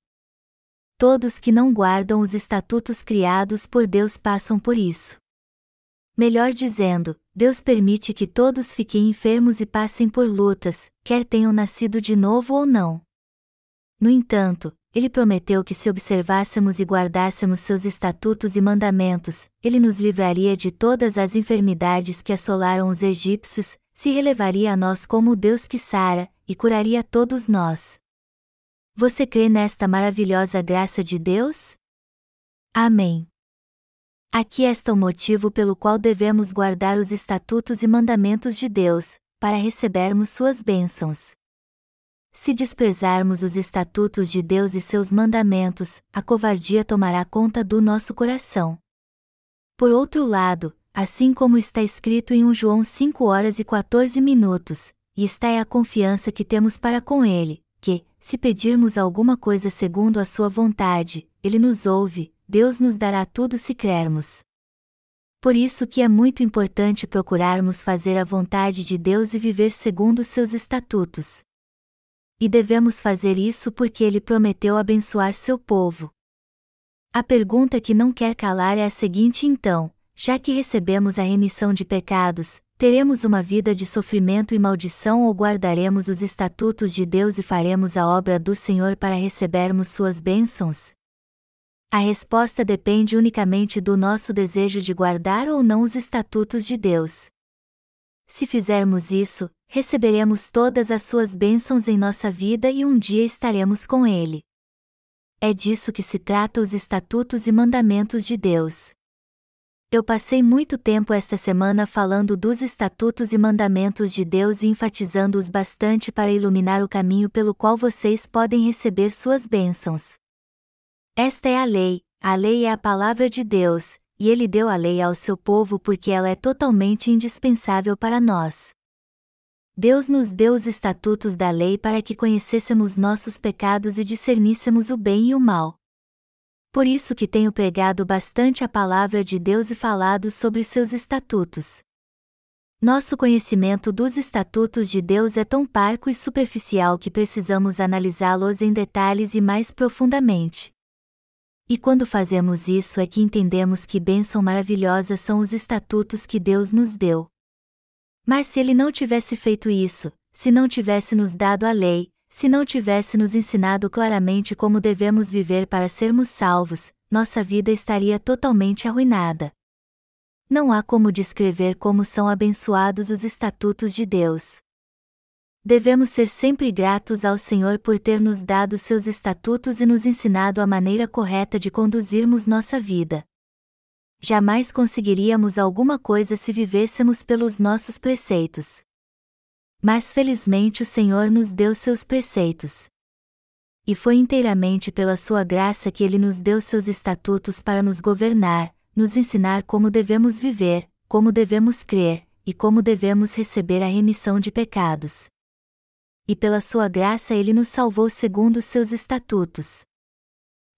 Todos que não guardam os estatutos criados por Deus passam por isso. Melhor dizendo, Deus permite que todos fiquem enfermos e passem por lutas, quer tenham nascido de novo ou não. No entanto, ele prometeu que se observássemos e guardássemos seus estatutos e mandamentos, ele nos livraria de todas as enfermidades que assolaram os egípcios, se relevaria a nós como o Deus que sara, e curaria todos nós. Você crê nesta maravilhosa graça de Deus? Amém. Aqui está o motivo pelo qual devemos guardar os estatutos e mandamentos de Deus, para recebermos suas bênçãos. Se desprezarmos os estatutos de Deus e seus mandamentos, a covardia tomará conta do nosso coração. Por outro lado, assim como está escrito em 1 João 5 horas e 14 minutos, e está é a confiança que temos para com Ele, que, se pedirmos alguma coisa segundo a Sua vontade, Ele nos ouve, Deus nos dará tudo se crermos. Por isso que é muito importante procurarmos fazer a vontade de Deus e viver segundo seus estatutos e devemos fazer isso porque ele prometeu abençoar seu povo. A pergunta que não quer calar é a seguinte então: já que recebemos a remissão de pecados, teremos uma vida de sofrimento e maldição ou guardaremos os estatutos de Deus e faremos a obra do Senhor para recebermos suas bênçãos? A resposta depende unicamente do nosso desejo de guardar ou não os estatutos de Deus. Se fizermos isso, receberemos todas as suas bênçãos em nossa vida e um dia estaremos com Ele. É disso que se trata os estatutos e mandamentos de Deus. Eu passei muito tempo esta semana falando dos estatutos e mandamentos de Deus e enfatizando-os bastante para iluminar o caminho pelo qual vocês podem receber suas bênçãos. Esta é a lei, a lei é a palavra de Deus, e ele deu a lei ao seu povo porque ela é totalmente indispensável para nós. Deus nos deu os estatutos da lei para que conhecêssemos nossos pecados e discerníssemos o bem e o mal. Por isso que tenho pregado bastante a palavra de Deus e falado sobre seus estatutos. Nosso conhecimento dos estatutos de Deus é tão parco e superficial que precisamos analisá-los em detalhes e mais profundamente. E quando fazemos isso é que entendemos que bênção maravilhosa são os estatutos que Deus nos deu. Mas se ele não tivesse feito isso, se não tivesse nos dado a lei, se não tivesse nos ensinado claramente como devemos viver para sermos salvos, nossa vida estaria totalmente arruinada. Não há como descrever como são abençoados os estatutos de Deus. Devemos ser sempre gratos ao Senhor por ter nos dado seus estatutos e nos ensinado a maneira correta de conduzirmos nossa vida jamais conseguiríamos alguma coisa se vivêssemos pelos nossos preceitos. Mas felizmente o Senhor nos deu seus preceitos. E foi inteiramente pela sua graça que ele nos deu seus estatutos para nos governar, nos ensinar como devemos viver, como devemos crer, e como devemos receber a remissão de pecados. E pela sua graça ele nos salvou segundo seus estatutos.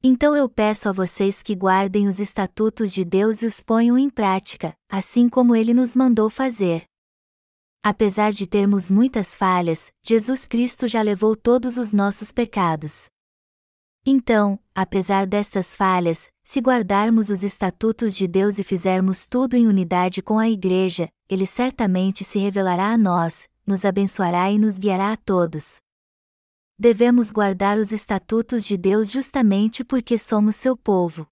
Então eu peço a vocês que guardem os estatutos de Deus e os ponham em prática, assim como ele nos mandou fazer. Apesar de termos muitas falhas, Jesus Cristo já levou todos os nossos pecados. Então, apesar destas falhas, se guardarmos os estatutos de Deus e fizermos tudo em unidade com a Igreja, Ele certamente se revelará a nós, nos abençoará e nos guiará a todos. Devemos guardar os estatutos de Deus justamente porque somos seu povo.